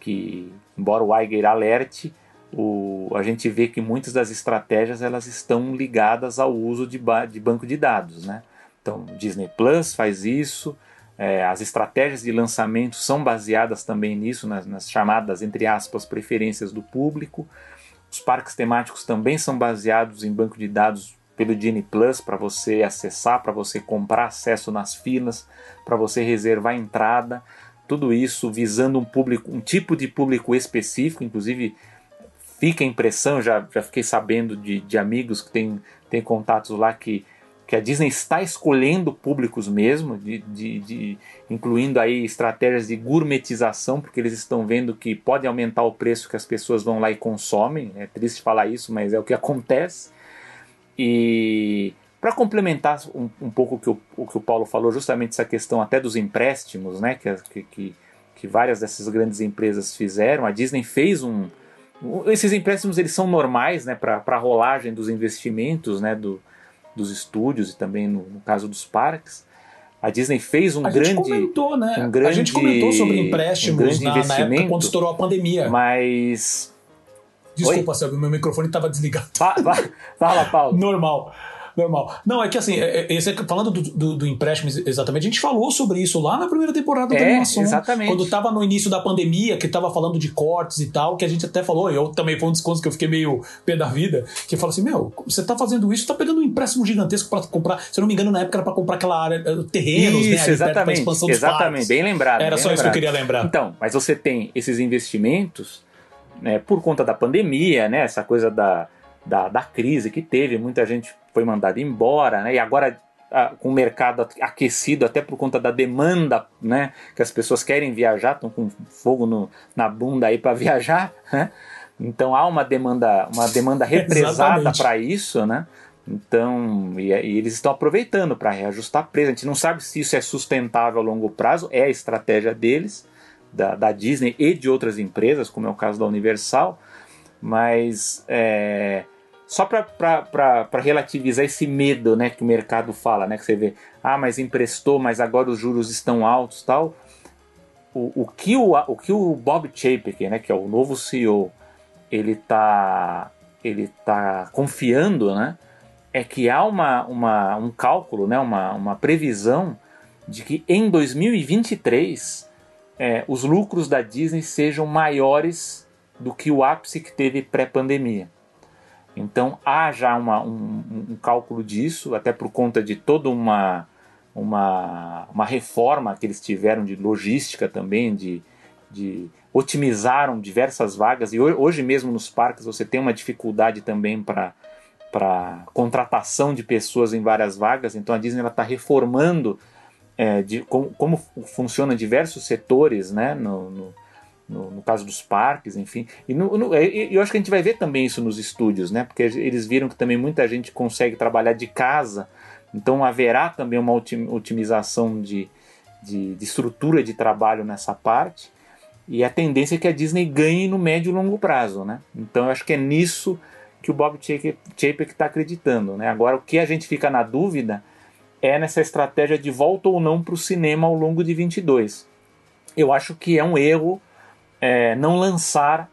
que, embora o Iger alerte, o, a gente vê que muitas das estratégias elas estão ligadas ao uso de, ba de banco de dados. Né? Então, Disney Plus faz isso, é, as estratégias de lançamento são baseadas também nisso, nas, nas, chamadas, entre aspas, preferências do público. Os parques temáticos também são baseados em banco de dados pelo Disney Plus para você acessar, para você comprar acesso nas filas, para você reservar entrada. Tudo isso visando um público, um tipo de público específico, inclusive fica a impressão, já, já fiquei sabendo de, de amigos que têm, têm contatos lá que, que a Disney está escolhendo públicos mesmo, de, de, de, incluindo aí estratégias de gourmetização, porque eles estão vendo que pode aumentar o preço que as pessoas vão lá e consomem. É triste falar isso, mas é o que acontece. E para complementar um, um, pouco o que o, o que o Paulo falou, justamente essa questão até dos empréstimos, né, que, que, que várias dessas grandes empresas fizeram, a Disney fez um. Esses empréstimos eles são normais né, para a rolagem dos investimentos né, do, dos estúdios e também no, no caso dos parques. A Disney fez um a grande. Gente comentou, né? Um grande, a gente comentou sobre empréstimos um na, na, época quando estourou a pandemia. Mas. Desculpa, Sérgio, meu microfone estava desligado. Fala, Paulo. Normal normal. Não, é que assim, é, é, esse, falando do, do, do, empréstimo exatamente, a gente falou sobre isso lá na primeira temporada é, da animação. Exatamente. Quando tava no início da pandemia, que tava falando de cortes e tal, que a gente até falou, eu também foi um desconto que eu fiquei meio pé da vida, que fala assim: meu, você tá fazendo isso, tá pegando um empréstimo gigantesco para comprar. Se eu não me engano, na época era pra comprar aquela área, eh, terrenos, né, isso, né? exatamente. expansão dos exatamente, parques. bem lembrado. Era bem só lembrado. isso que eu queria lembrar. Então, mas você tem esses investimentos. Né, por conta da pandemia, né, essa coisa da, da, da crise que teve, muita gente foi mandada embora, né? E agora com o mercado aquecido até por conta da demanda, né? Que as pessoas querem viajar, estão com fogo no, na bunda aí para viajar, né? Então há uma demanda, uma demanda represada para isso, né? Então, e, e eles estão aproveitando para reajustar preço. A gente não sabe se isso é sustentável a longo prazo, é a estratégia deles, da, da Disney e de outras empresas, como é o caso da Universal, mas é, só para relativizar esse medo né, que o mercado fala, né, que você vê, ah, mas emprestou, mas agora os juros estão altos tal. O, o, que, o, o que o Bob Chapek, né, que é o novo CEO, ele está ele tá confiando, né, é que há uma, uma, um cálculo, né, uma, uma previsão de que em 2023 é, os lucros da Disney sejam maiores do que o ápice que teve pré-pandemia. Então há já uma, um, um, cálculo disso, até por conta de toda uma, uma, uma reforma que eles tiveram de logística também, de, de otimizaram diversas vagas e hoje mesmo nos parques você tem uma dificuldade também para para contratação de pessoas em várias vagas. Então a Disney está reformando é, de, como, como funciona diversos setores, né, no, no no, no, caso dos parques, enfim. E no, no, eu acho que a gente vai ver também isso nos estúdios, né? Porque eles viram que também muita gente consegue trabalhar de casa, então haverá também uma otimização de, de, de estrutura de trabalho nessa parte. E a tendência é que a Disney ganhe no médio e longo prazo, né? Então eu acho que é nisso que o Bob Chapek está acreditando, né? Agora o que a gente fica na dúvida é nessa estratégia de volta ou não para o cinema ao longo de 22. Eu acho que é um erro é, não lançar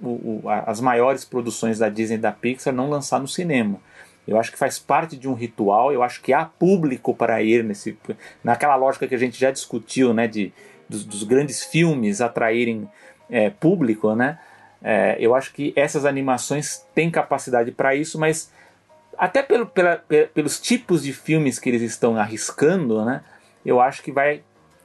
o, o, as maiores produções da Disney e da Pixar, não lançar no cinema. Eu acho que faz parte de um ritual, eu acho que há público para ir nesse. Naquela lógica que a gente já discutiu, né? De, dos, dos grandes filmes atraírem é, público, né? É, eu acho que essas animações têm capacidade para isso, mas até pelo, pela, pelos tipos de filmes que eles estão arriscando, né? Eu acho que vai,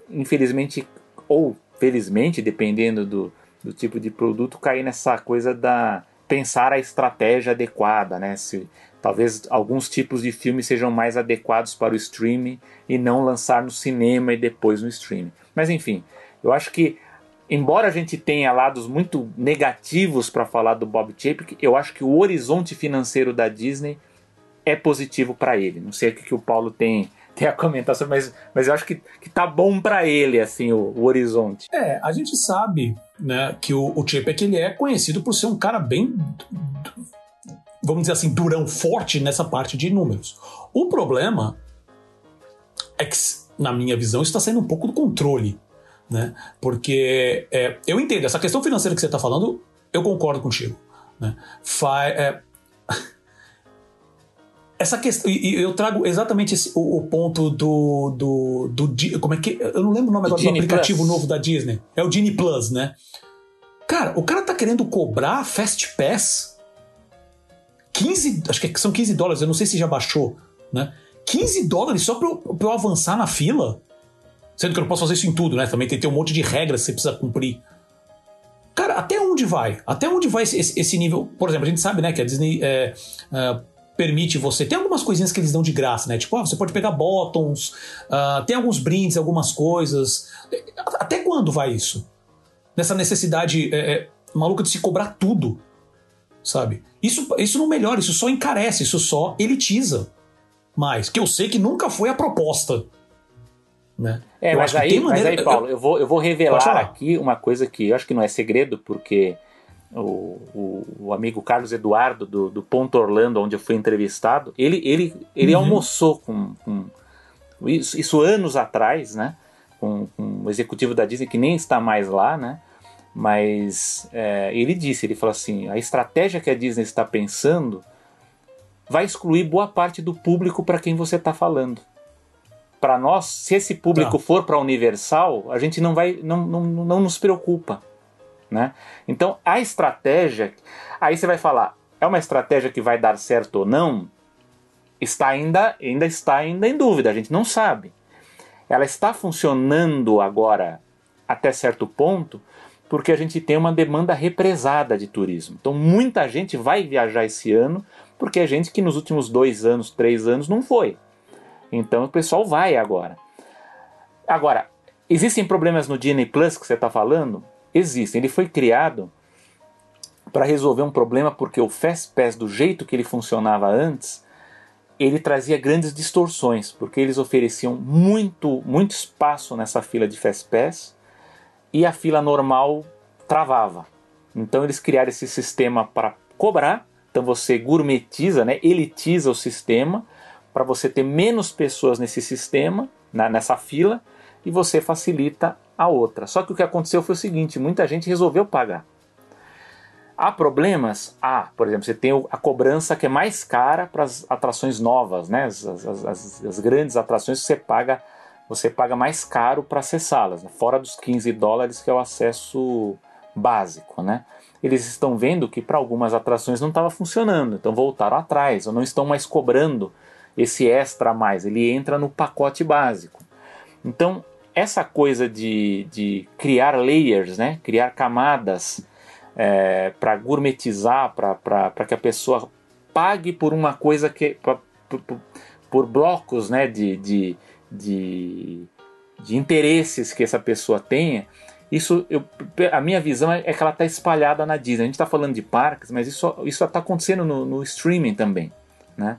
infelizmente, ou felizmente, dependendo do, do tipo de produto, cair nessa coisa da pensar a estratégia adequada, né? Se, talvez alguns tipos de filmes sejam mais adequados para o streaming e não lançar no cinema e depois no streaming. Mas enfim, eu acho que embora a gente tenha lados muito negativos para falar do Bob Chapek, eu acho que o horizonte financeiro da Disney é positivo para ele. Não sei o que, que o Paulo tem a comentação, mas, mas eu acho que, que tá bom para ele, assim, o, o, horizonte. É, a gente sabe, né, que o, o Chapek, ele é conhecido por ser um cara bem, vamos dizer assim, durão, forte nessa parte de números. O problema é que, na minha visão, está saindo um pouco do controle, né, porque é, eu entendo, essa questão financeira que você está falando, eu concordo contigo, né, Fa é, essa questão, e eu trago exatamente esse, o, o, ponto do, do, do, Como é que. Eu não lembro o nome agora do aplicativo Plus. novo da Disney. É o Genie Plus, né? Cara, o cara tá querendo cobrar Fast Pass 15. Acho que são 15 dólares, eu não sei se já baixou, né? 15 dólares só pra eu, pra eu avançar na fila. Sendo que eu não posso fazer isso em tudo, né? Também tem, tem um monte de regras que você precisa cumprir. Cara, até onde vai? Até onde vai esse, esse, nível? Por exemplo, a gente sabe, né, que a Disney é, é, permite você. Tem algumas coisinhas que eles dão de graça, né? Tipo, ah, você pode pegar bottoms, uh, tem alguns brindes, algumas coisas. Até quando vai isso? Nessa necessidade é, é, maluca de se cobrar tudo, sabe? Isso, isso não melhora, isso só encarece, isso só elitiza mais. Que eu sei que nunca foi a proposta. Né? É, eu mas aí, maneira... mas aí, Paulo, eu, eu vou, eu vou revelar aqui uma coisa que eu acho que não é segredo, porque o, o, o, amigo Carlos Eduardo do, do, Ponto Orlando, onde eu fui entrevistado, ele, ele, ele uhum. almoçou com, com isso, isso, anos atrás, né? Com, com o executivo da Disney que nem está mais lá, né? Mas é, ele disse, ele falou assim, a estratégia que a Disney está pensando vai excluir boa parte do público para quem você está falando. Para nós, se esse público tá. for para Universal, a gente não vai, não, não, não nos preocupa né? Então a estratégia, aí você vai falar, é uma estratégia que vai dar certo ou não? Está ainda, ainda está ainda em dúvida, a gente não sabe. Ela está funcionando agora até certo ponto porque a gente tem uma demanda represada de turismo. Então muita gente vai viajar esse ano porque é gente que nos últimos dois anos, três anos não foi. Então o pessoal vai agora. Agora, existem problemas no Disney Plus que você está falando? Existem. Ele foi criado para resolver um problema porque o Fast Pass, do jeito que ele funcionava antes, ele trazia grandes distorções, porque eles ofereciam muito, muito espaço nessa fila de Fast Pass e a fila normal travava. Então eles criaram esse sistema para cobrar, então você gourmetiza, né, elitiza o sistema para você ter menos pessoas nesse sistema, na, nessa fila, e você facilita a outra. Só que o que aconteceu foi o seguinte: muita gente resolveu pagar. Há problemas? Ah, por exemplo, você tem a cobrança que é mais cara para as atrações novas, né? As, as, as, as, grandes atrações você paga, você paga mais caro para acessá-las, né? fora dos 15 dólares que é o acesso básico, né? Eles estão vendo que para algumas atrações não estava funcionando, então voltaram atrás, ou não estão mais cobrando esse extra a mais, ele entra no pacote básico. Então, essa coisa de, de criar layers, né? criar camadas é, para gourmetizar, para que a pessoa pague por uma coisa que. Pra, por, por, blocos né, de, de, de, de, interesses que essa pessoa tenha. Isso, eu, a minha visão é, que ela está espalhada na Disney. A gente está falando de parques, mas isso está acontecendo no, no streaming também. Né?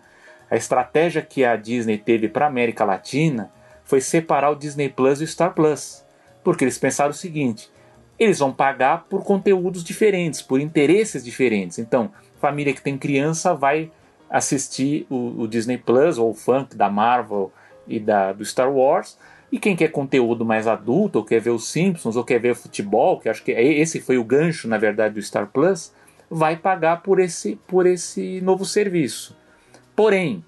A estratégia que a Disney teve para a América Latina foi separar o Disney Plus e o Star Plus. Porque eles pensaram o seguinte: eles vão pagar por conteúdos diferentes, por interesses diferentes. Então, família que tem criança vai assistir o, o Disney Plus ou o Funk da Marvel e da, do Star Wars. E quem quer conteúdo mais adulto, ou quer ver os Simpsons, ou quer ver futebol, que acho que é, esse foi o gancho, na verdade, do Star Plus, vai pagar por esse, por esse novo serviço. Porém,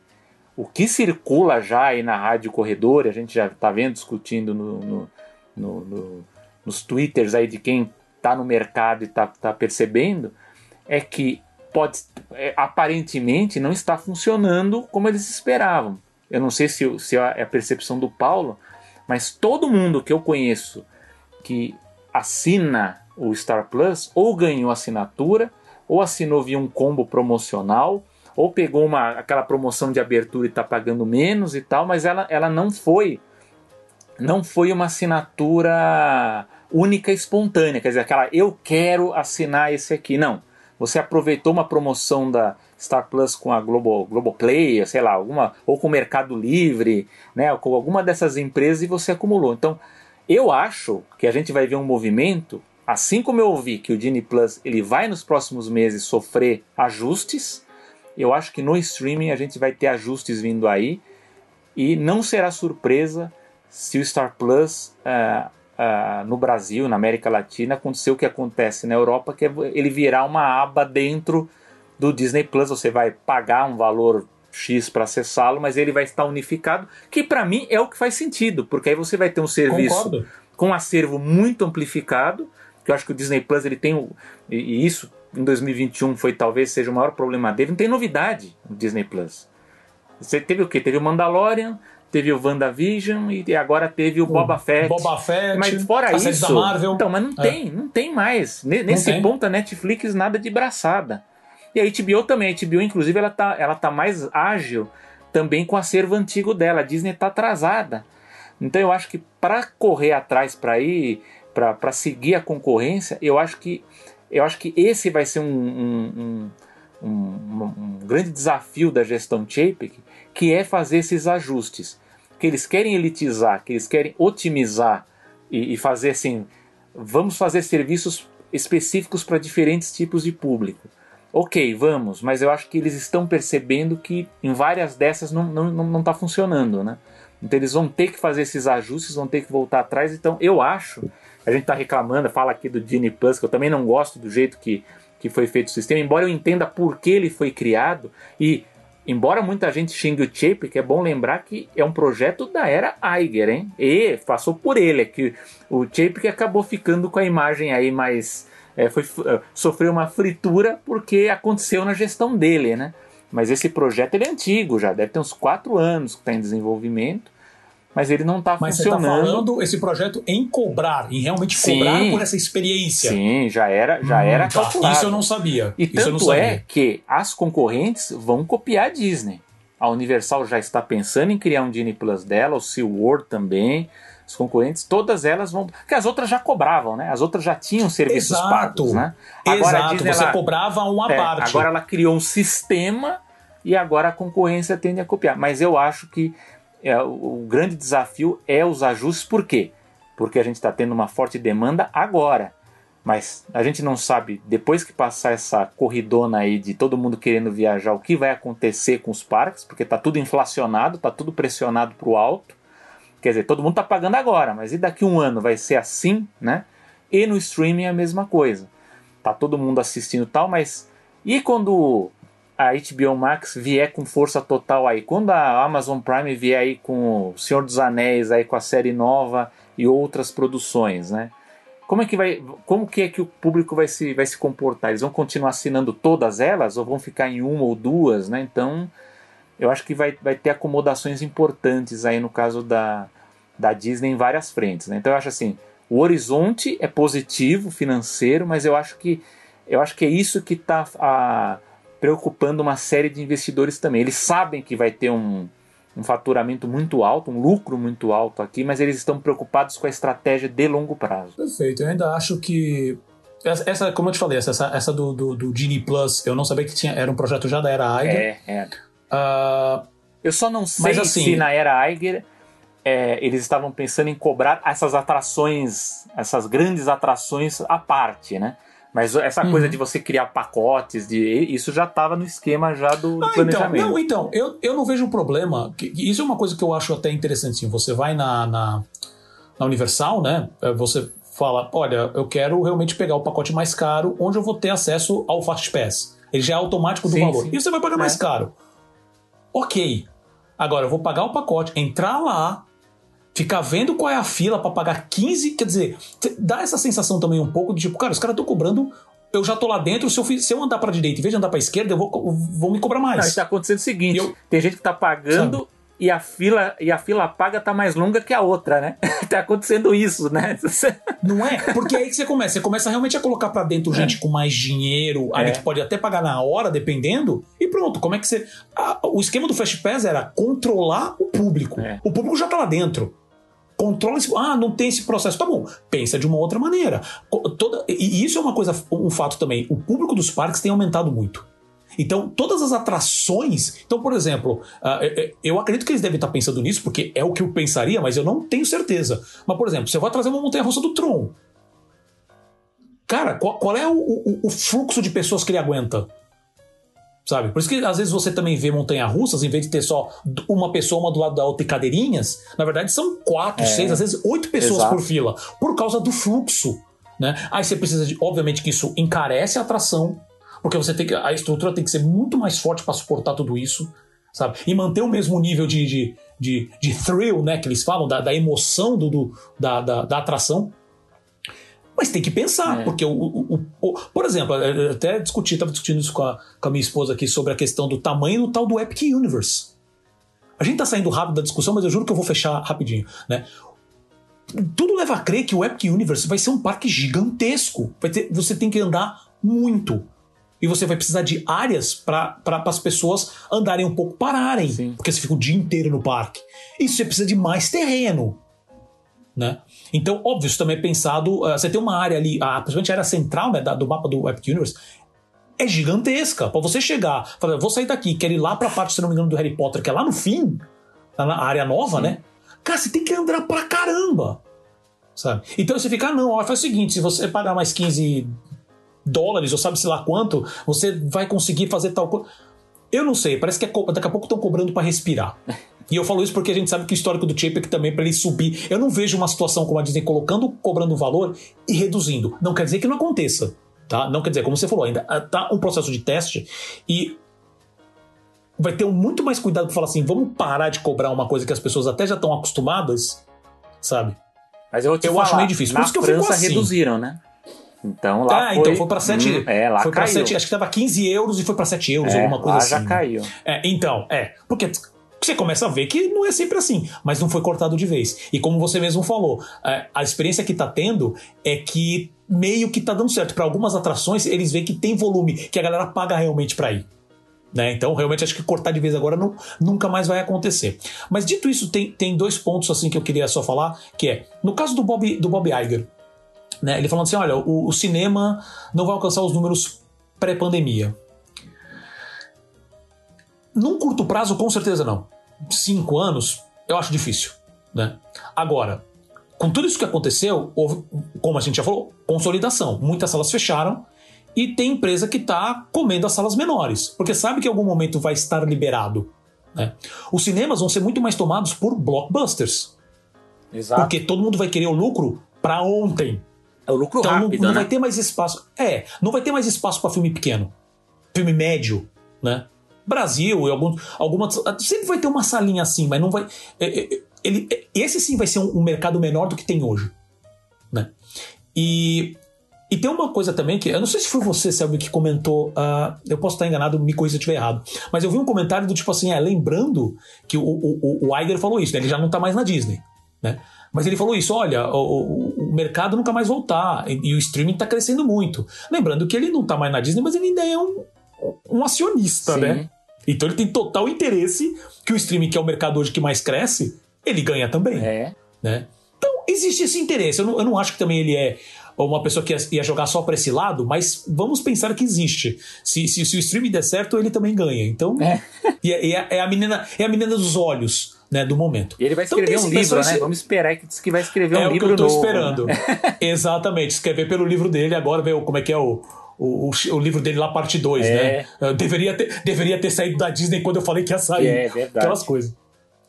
o que circula já aí na Rádio Corredor, a gente já está vendo, discutindo no, no, no, no nos twitters aí de quem está no mercado e está tá percebendo, é que pode é, aparentemente não está funcionando como eles esperavam. Eu não sei se, se é a percepção do Paulo, mas todo mundo que eu conheço que assina o Star Plus ou ganhou assinatura, ou assinou via um combo promocional, ou pegou uma, aquela promoção de abertura e está pagando menos e tal, mas ela, ela não foi não foi uma assinatura única e espontânea, quer dizer, aquela eu quero assinar esse aqui. Não. Você aproveitou uma promoção da Star Plus com a Globo, Globoplay, sei lá, alguma, ou com o Mercado Livre, né, com alguma dessas empresas e você acumulou. Então, eu acho que a gente vai ver um movimento, assim como eu ouvi que o Disney Plus ele vai nos próximos meses sofrer ajustes, eu acho que no streaming a gente vai ter ajustes vindo aí e não será surpresa se o Star Plus uh, uh, no Brasil, na América Latina, aconteceu o que acontece na Europa, que é ele virar uma aba dentro do Disney Plus. Você vai pagar um valor X para acessá-lo, mas ele vai estar unificado, que para mim é o que faz sentido, porque aí você vai ter um serviço Concordo. com um acervo muito amplificado, que eu acho que o Disney Plus ele tem e isso em 2021 foi talvez seja o maior problema dele, não tem novidade no Disney Plus. Você teve o que? Teve o Mandalorian, teve o WandaVision e agora teve o, o Boba Fett. Boba Fett. Mas fora isso. Da Marvel. Então, mas não é. tem, não tem mais. Nesse tem. ponto a Netflix nada de braçada. E a HBO também, a HBO inclusive ela tá, ela tá mais ágil também com o acervo antigo dela. A Disney tá atrasada. Então eu acho que para correr atrás para ir, para seguir a concorrência, eu acho que eu acho que esse vai ser um, um, um, um grande desafio da gestão Chapek, que é fazer esses ajustes que eles querem elitizar, que eles querem otimizar e, e fazer assim, vamos fazer serviços específicos para diferentes tipos de público. Ok, vamos, mas eu acho que eles estão percebendo que em várias dessas não está não, não, não tá funcionando, né? Então eles vão ter que fazer esses ajustes, vão ter que voltar atrás. Então eu acho, a gente está reclamando, fala aqui do Genie Plus, que eu também não gosto do jeito que, que foi feito o sistema, embora eu entenda por que ele foi criado e Embora muita gente xingue o Chapek, é bom lembrar que é um projeto da era Iger, hein? E passou por ele, é que o Chapek acabou ficando com a imagem aí mais... É, foi, é, sofreu uma fritura porque aconteceu na gestão dele, né? Mas esse projeto ele é antigo já, deve ter uns quatro anos que está em desenvolvimento mas ele não está funcionando. Mas você está falando esse projeto em cobrar, em realmente sim, cobrar por essa experiência. Sim, já era, já hum, era tá. Isso eu não sabia. E Isso tanto sabia. é que as concorrentes vão copiar a Disney. A Universal já está pensando em criar um Disney Plus dela, o SeaWorld também os concorrentes, todas elas vão. Porque as outras já cobravam, né? As outras já tinham serviços Exato. pagos, né? Agora Exato, Disney, você ela, cobrava uma é, parte. Agora ela criou um sistema e agora a concorrência tende a copiar. Mas eu acho que é, o, o grande desafio é os ajustes, por quê? Porque a gente está tendo uma forte demanda agora. Mas a gente não sabe, depois que passar essa corridona aí de todo mundo querendo viajar, o que vai acontecer com os parques, porque está tudo inflacionado, está tudo pressionado para o alto. Quer dizer, todo mundo está pagando agora, mas e daqui um ano vai ser assim, né? E no streaming é a mesma coisa. Tá todo mundo assistindo tal, mas e quando a HBO Max vier com força total aí, quando a Amazon Prime vier aí com o Senhor dos Anéis aí com a série nova e outras produções, né? Como é que vai, como que é que o público vai se vai se comportar? Eles vão continuar assinando todas elas ou vão ficar em uma ou duas, né? Então, eu acho que vai, vai ter acomodações importantes aí no caso da, da Disney em várias frentes. Né? Então eu acho assim, o horizonte é positivo, financeiro, mas eu acho que eu acho que é isso que está preocupando uma série de investidores também. Eles sabem que vai ter um, um faturamento muito alto, um lucro muito alto aqui, mas eles estão preocupados com a estratégia de longo prazo. Perfeito. Eu ainda acho que essa, como eu te falei, essa, essa do, do, do Genie Plus, eu não sabia que tinha, era um projeto já da era Aiger. É, é. Uh, eu só não sei assim, se na era Aiger é, eles estavam pensando em cobrar essas atrações, essas grandes atrações à parte, né? Mas essa coisa uhum. de você criar pacotes, de isso já estava no esquema já do, ah, então, planejamento. Então, não, então, eu, eu não vejo problema. Isso é uma coisa que eu acho até interessante. Assim, você vai na, na, na Universal, né? É, você fala, olha, eu quero realmente pegar o pacote mais caro, onde eu vou ter acesso ao Fast Pass. Ele já é automático do sim, valor. Sim. E você vai pagar é. mais caro. Ok. Agora, eu vou pagar o pacote, entrar lá, ficar vendo qual é a fila para pagar 15, quer dizer, dá essa sensação também um pouco de tipo, cara, os caras estão cobrando eu já tô lá dentro, se eu, se eu andar para direita em vez de andar para esquerda, eu vou, vou me cobrar mais. Não, está acontecendo o seguinte: eu, tem gente que tá pagando sabe? e a fila e a fila paga tá mais longa que a outra, né? tá acontecendo isso, né? Não é? Porque aí que você começa, você começa realmente a colocar para dentro é. gente com mais dinheiro, é. ali que pode até pagar na hora, dependendo, e pronto. Como é que você. Ah, o esquema do Fast Pass era controlar o público. É. O público já tá lá dentro controla esse. Ah, não tem esse processo. Tá bom, pensa de uma outra maneira. Toda, e isso é uma coisa, um fato também. O público dos parques tem aumentado muito. Então, todas as atrações. Então, por exemplo, uh, eu acredito que eles devem estar pensando nisso, porque é o que eu pensaria, mas eu não tenho certeza. Mas, por exemplo, você vai trazer uma montanha russa do Tron. Cara, qual é o, o, o, fluxo de pessoas que ele aguenta? Sabe? Por isso que às vezes você também vê montanha-russas, em vez de ter só uma pessoa uma do lado da outra e cadeirinhas, na verdade são quatro, é, seis, às vezes oito pessoas exato. por fila, por causa do fluxo. Né? Aí você precisa de. Obviamente que isso encarece a atração, porque você tem que, a estrutura tem que ser muito mais forte para suportar tudo isso, sabe? E manter o mesmo nível de, de, de, de thrill, né, que eles falam, da, da emoção do, do da, da, da, atração. Mas tem que pensar, é. porque o, o, o, Por exemplo, eu até discuti, estava discutindo isso com a, com a minha esposa aqui sobre a questão do tamanho do tal do Epic Universe. A gente tá saindo rápido da discussão, mas eu juro que eu vou fechar rapidinho, né? Tudo leva a crer que o Epic Universe vai ser um parque gigantesco. Vai ter, você tem que andar muito e você vai precisar de áreas para as pessoas andarem um pouco, pararem, Sim. porque você fica o dia inteiro no parque. Isso você precisa de mais terreno. Né? Então, óbvio, isso também é pensado. Uh, você tem uma área ali, a, principalmente a área central né, da, do mapa do Epic Universe, é gigantesca. Para você chegar, falar, vou sair daqui, quero ir lá para a parte, se não me engano, do Harry Potter, que é lá no fim, na área nova, Sim. né? Cara, você tem que andar pra caramba. Sabe? Então você fica, ah, não, ó, faz o seguinte: se você pagar mais 15 dólares, ou sabe-se lá quanto, você vai conseguir fazer tal coisa. Eu não sei, parece que é daqui a pouco estão cobrando para respirar. E eu falo isso porque a gente sabe que o histórico do Chapek também, para ele subir. Eu não vejo uma situação como a Disney colocando, cobrando valor e reduzindo. Não quer dizer que não aconteça. Tá? Não quer dizer, como você falou, ainda ah, tá um processo de teste e vai ter muito mais cuidado para falar assim: vamos parar de cobrar uma coisa que as pessoas até já estão acostumadas, sabe? Mas eu, eu falar, acho meio difícil. Por isso que eu França assim. reduziram, né? Então lá ah, foi... então foi para 7. Hum, é, lá foi caiu. 7, acho que tava 15 euros e foi para 7 euros, é, alguma coisa lá assim. já caiu. É, então, é. Porque você começa a ver que não é sempre assim, mas não foi cortado de vez. E como você mesmo falou, é, a experiência que tá tendo é que meio que tá dando certo. Para algumas atrações, eles veem que tem volume, que a galera paga realmente para ir. Né? Então, realmente, acho que cortar de vez agora não, nunca mais vai acontecer. Mas dito isso, tem, tem dois pontos assim que eu queria só falar, que é, no caso do Bob, do Bob Iger, né, ele falando assim, olha, o, o cinema não vai alcançar os números pré-pandemia. Num curto prazo, com certeza não. Cinco anos, eu acho difícil. Né? Agora, com tudo isso que aconteceu, houve, como a gente já falou, consolidação. Muitas salas fecharam e tem empresa que está comendo as salas menores, porque sabe que em algum momento vai estar liberado. Né? Os cinemas vão ser muito mais tomados por blockbusters. Exato. Porque todo mundo vai querer o lucro para ontem. É o lucro então rápido, não, não né? vai ter mais espaço. É, não vai ter mais espaço para filme pequeno, filme médio, né? Brasil e alguns, algumas sempre vai ter uma salinha assim, mas não vai. é, é, Ele, é, esse sim vai ser um, um mercado menor do que tem hoje, né? E e tem uma coisa também que eu não sei se foi você, Selby, que comentou. ah, eu posso estar enganado, me corrija se eu estiver errado. Mas eu vi um comentário do tipo assim, é, lembrando que o, o, o- Iger falou isso, né? Ele já não tá mais na Disney, né? Mas ele falou isso, olha, o, o- mercado nunca mais voltar e, e o streaming tá crescendo muito. Lembrando que ele não tá mais na Disney, mas ele ainda é um, um acionista, Sim. né? Então ele tem total interesse que o streaming, que é o mercado hoje que mais cresce, ele ganha também É. né? Então, existe esse interesse. Eu não, eu não acho que também ele é uma pessoa que ia, jogar só para esse lado, mas vamos pensar que existe. Se, se, se o streaming der certo, ele também ganha. Então, É. é, é- é a menina, é a menina dos olhos, né, do momento. E ele vai Então escrever tem um livro, né? Vamos esperar que diz que vai escrever É um o que livro eu tô novo, esperando. né? Exatamente, escrever pelo livro dele agora, ver o- como é que é o, o, o, livro dele lá, parte 2, É. né? Eu deveria, ter, deveria ter saído da Disney quando eu falei que ia sair. É verdade. Aquelas coisas.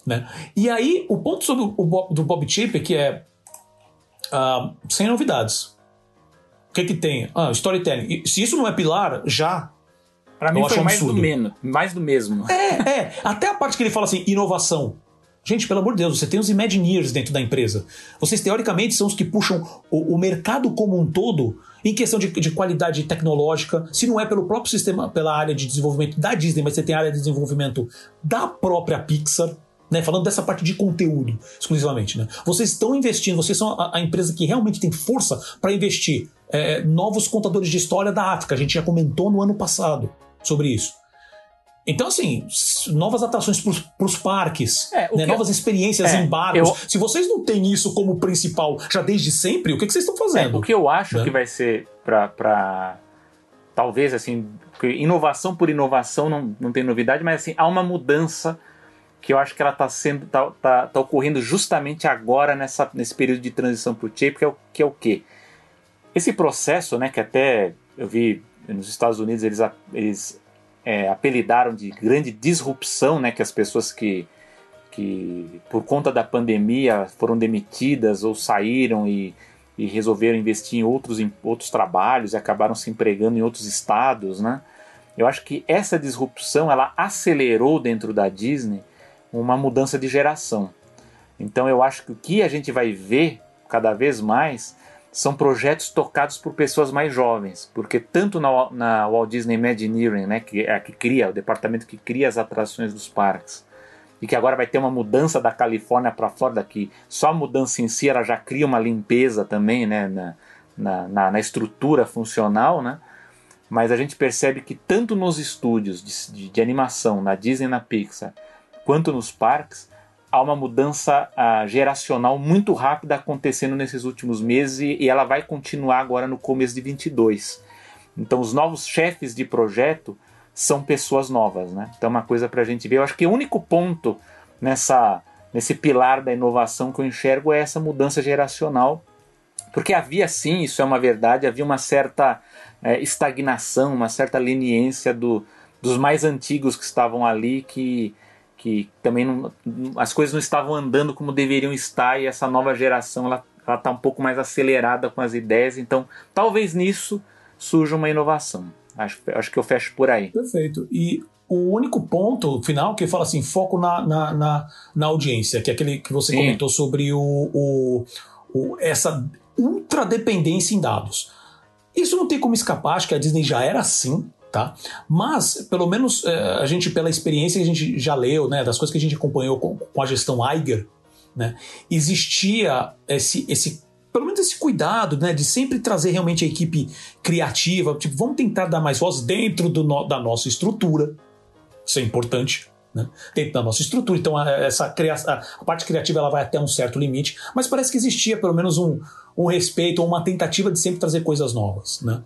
Né? E aí, o ponto sobre o Bob, do Bob Chip é que é ah, sem novidades. O que que tem? Ah, storytelling. Se isso não é pilar, já. Pra mim Eu foi acho mais do, absurdo. menos, mais do mesmo. É, é. Até a parte que ele fala assim, inovação. Gente, pelo amor de Deus, você tem os Imagineers dentro da empresa. Vocês, teoricamente, são os que puxam o, o mercado como um todo em questão de, de qualidade tecnológica. Se não é pelo próprio sistema, pela área de desenvolvimento da Disney, mas você tem a área de desenvolvimento da própria Pixar. Né, falando dessa parte de conteúdo exclusivamente. Né? Vocês estão investindo, vocês são a, a empresa que realmente tem força para investir é, novos contadores de história da África. A gente já comentou no ano passado sobre isso. Então, assim, novas atrações para os parques, É, né, novas experiências é, em barcos. eu- Se vocês não têm isso como principal já desde sempre, o que, que vocês estão É, fazendo? o que eu acho Né? que vai ser pra, pra talvez assim, inovação por inovação não, não tem novidade, mas assim, há uma mudança que eu acho que ela está sendo tá, tá, tá ocorrendo justamente agora nessa, nesse período de transição para o chip, que é o que é o quê? Esse processo, né, que até eu vi nos Estados Unidos eles, eles é, apelidaram de grande disrupção, né, que as pessoas que que por conta da pandemia foram demitidas ou saíram e, e resolveram investir em outros, em outros trabalhos e acabaram se empregando em outros estados, né? Eu acho que essa disrupção ela acelerou dentro da Disney uma mudança de geração. Então eu acho que o que a gente vai ver cada vez mais são projetos tocados por pessoas mais jovens, porque tanto na, na Walt Disney Imagineering, né, que é a que cria, o departamento que cria as atrações dos parques, e que agora vai ter uma mudança da Califórnia para a Flórida, que só a mudança em si ela já cria uma limpeza também né, na, na, na, estrutura funcional, né? mas a gente percebe que tanto nos estúdios de, de, de animação, na Disney na Pixar, quanto nos parques, há uma mudança uh, geracional muito rápida acontecendo nesses últimos meses e, e ela vai continuar agora no começo de 22. Então os novos chefes de projeto são pessoas novas, né? Então é uma coisa para a gente ver. Eu acho que o único ponto nessa nesse pilar da inovação que eu enxergo é essa mudança geracional, porque havia sim, isso é uma verdade, havia uma certa é, estagnação, uma certa leniência do, dos mais antigos que estavam ali, que, que também não, as coisas não estavam andando como deveriam estar e essa nova geração ela está um pouco mais acelerada com as ideias, então talvez nisso surja uma inovação. Acho, acho que eu fecho por aí. Perfeito. E o único ponto final que fala assim, foco na, na, na, na audiência, que é aquele que você Sim. comentou sobre o, o, o, essa ultra dependência em dados. Isso não tem como escapar, acho que a Disney já era assim, tá? Mas, pelo menos, é, a gente, pela experiência que a gente já leu, né, das coisas que a gente acompanhou com, com a gestão Iger, né, existia esse, esse pelo menos esse cuidado, né, de sempre trazer realmente a equipe criativa, tipo, vamos tentar dar mais voz dentro do no, da nossa estrutura, isso é importante. Né? Dentro da nossa estrutura, então a, essa a parte criativa ela vai até um certo limite, mas parece que existia pelo menos um, um respeito ou uma tentativa de sempre trazer coisas novas. Né?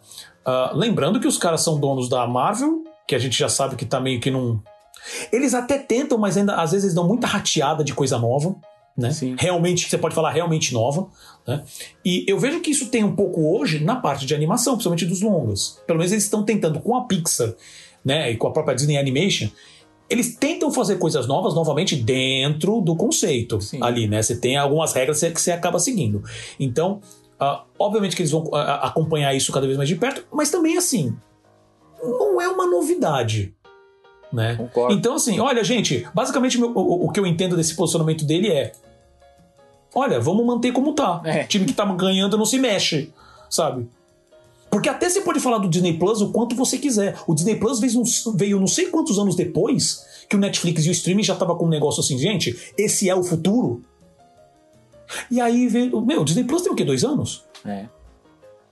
Uh, lembrando que os caras são donos da Marvel, que a gente já sabe que tá meio que num. Eles até tentam, mas ainda às vezes eles dão muita rateada de coisa nova. Né? Realmente, você pode falar realmente nova. Né? E eu vejo que isso tem um pouco hoje na parte de animação, principalmente dos longas. Pelo menos eles estão tentando com a Pixar né, e com a própria Disney Animation. Eles tentam fazer coisas novas novamente dentro do conceito Sim. ali, né? Você tem algumas regras que você acaba seguindo. Então, Uh, obviamente que eles vão uh, acompanhar isso cada vez mais de perto, mas também assim, não é uma novidade. Né? Concordo. Então, assim, olha, gente, basicamente meu, o, o, que eu entendo desse posicionamento dele é: olha, vamos manter como tá. É. O time que tá ganhando não se mexe, sabe? Porque até você pode falar do Disney Plus o quanto você quiser. O Disney Plus veio, veio não sei quantos anos depois que o Netflix e o streaming já tava com um negócio assim, gente, esse é o futuro. E aí veio. Meu, o Disney Plus tem o quê? Dois anos? É.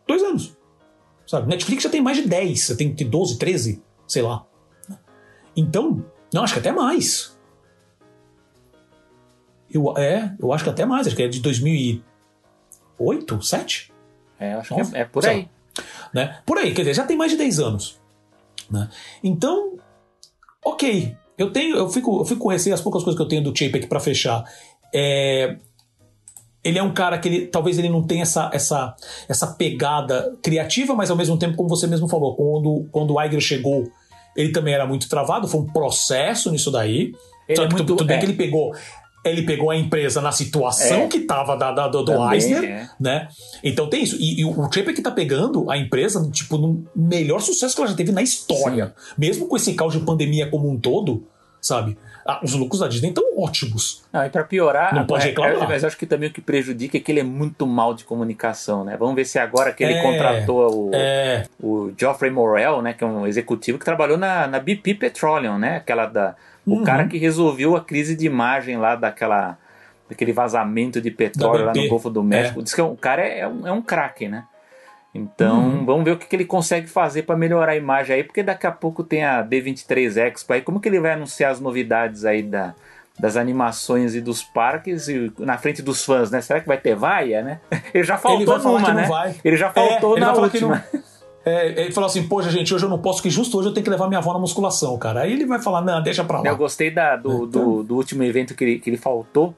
Dois anos. Sabe? Netflix já tem mais de 10, você tem 12, 13, sei lá. Então, não, acho que até mais. Eu, é, eu acho que até mais, acho que é de 2008, 2007? É, acho que é, é por aí. Né? Por aí, quer dizer, já tem mais de 10 anos. Né? Então, ok. Eu tenho, eu fico, eu fico com receio, as poucas coisas que eu tenho do Chapek para fechar. É, ele é um cara que ele, talvez ele não tenha essa, essa, essa pegada criativa, mas ao mesmo tempo, como você mesmo falou, quando, quando o Iger chegou, ele também era muito travado, foi um processo nisso daí. Ele Só é que muito, tudo bem é. que ele pegou. Ele pegou a empresa na situação é. que estava da, da, do, do Eisner, é. né? Então tem isso. E, e o Trapper que tá pegando a empresa, tipo, no melhor sucesso que ela já teve na história. Sim. Mesmo com esse caos de pandemia como um todo, sabe? Ah, os lucros da Disney estão ótimos. Não, e para piorar, não pode é, reclamar. É, mas acho que também o que prejudica é que ele é muito mal de comunicação, né? Vamos ver se agora que ele é, contratou o, é. o Geoffrey Morrell, né, que é um executivo que trabalhou na, na BP Petroleum, né? Aquela da o uhum. cara que resolveu a crise de imagem lá daquela daquele vazamento de petróleo lá no Golfo do México. É. Diz que o cara é, um, é um craque, né? Então, uhum. vamos ver o que, que ele consegue fazer para melhorar a imagem aí, porque daqui a pouco tem a D23 Expo aí. Como que ele vai anunciar as novidades aí da, das animações e dos parques e na frente dos fãs, né? Será que vai ter vaia, né? Ele já faltou ele numa, né? Ele já faltou é, na última. É, ele falou assim, poxa, gente, hoje eu não posso, que justo hoje eu tenho que levar minha avó na musculação, cara. Aí ele vai falar, não, deixa pra lá. Eu gostei da, do, é, então... do, do, último evento que ele, que ele faltou,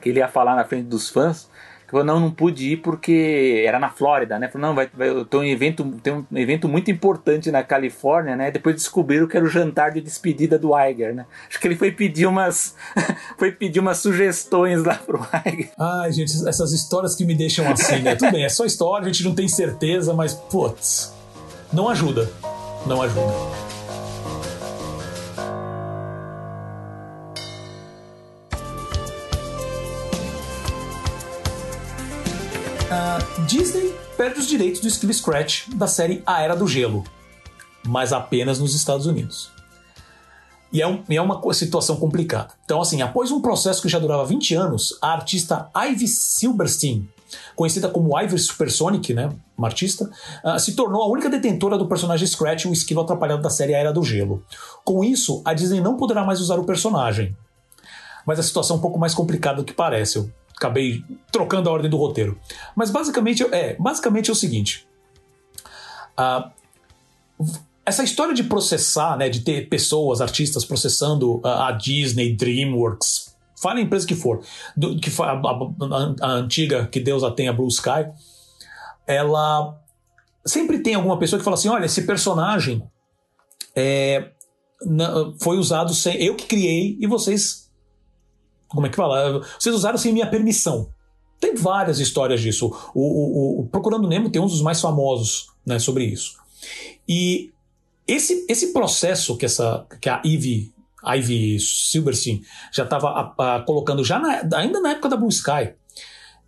que ele ia falar na frente dos fãs que falou, não, não pude ir porque era na Flórida, né? Falou, não, vai, vai tem um evento, tem um evento muito importante na Califórnia, né? Depois descobriram que era o jantar de despedida do Iger, né? Acho que ele foi pedir umas foi pedir umas sugestões lá pro Iger. Ai, gente, essas histórias que me deixam assim, né? Tudo bem, é só história, a gente não tem certeza, mas putz, não ajuda. Não ajuda. Disney perde os direitos do Skill Scratch da série A Era do Gelo, mas apenas nos Estados Unidos. E é, um, é, uma situação complicada. Então, assim, após um processo que já durava 20 anos, a artista Ivy Silberstein, conhecida como Ivy Supersonic, né, uma artista, uh, se tornou a única detentora do personagem Scratch, o esquilo atrapalhado da série A Era do Gelo. Com isso, a Disney não poderá mais usar o personagem. Mas a situação é um pouco mais complicada do que parece acabei trocando a ordem do roteiro. Mas basicamente é, basicamente é o seguinte. Uh, essa história de processar, né, de ter pessoas, artistas processando a, a Disney, DreamWorks, fala a empresa que for, do, que a, a, a, antiga, que Deus a tenha, Blue Sky, ela sempre tem alguma pessoa que fala assim, olha, esse personagem é, foi usado sem eu que criei e vocês como é que fala? Vocês usaram sem minha permissão. Tem várias histórias disso. O, o, o, Procurando Nemo tem um dos mais famosos né, sobre isso. E esse, esse processo que, essa, que a Ivy, Ivy Silverstein já estava colocando, já na, ainda na época da Blue Sky,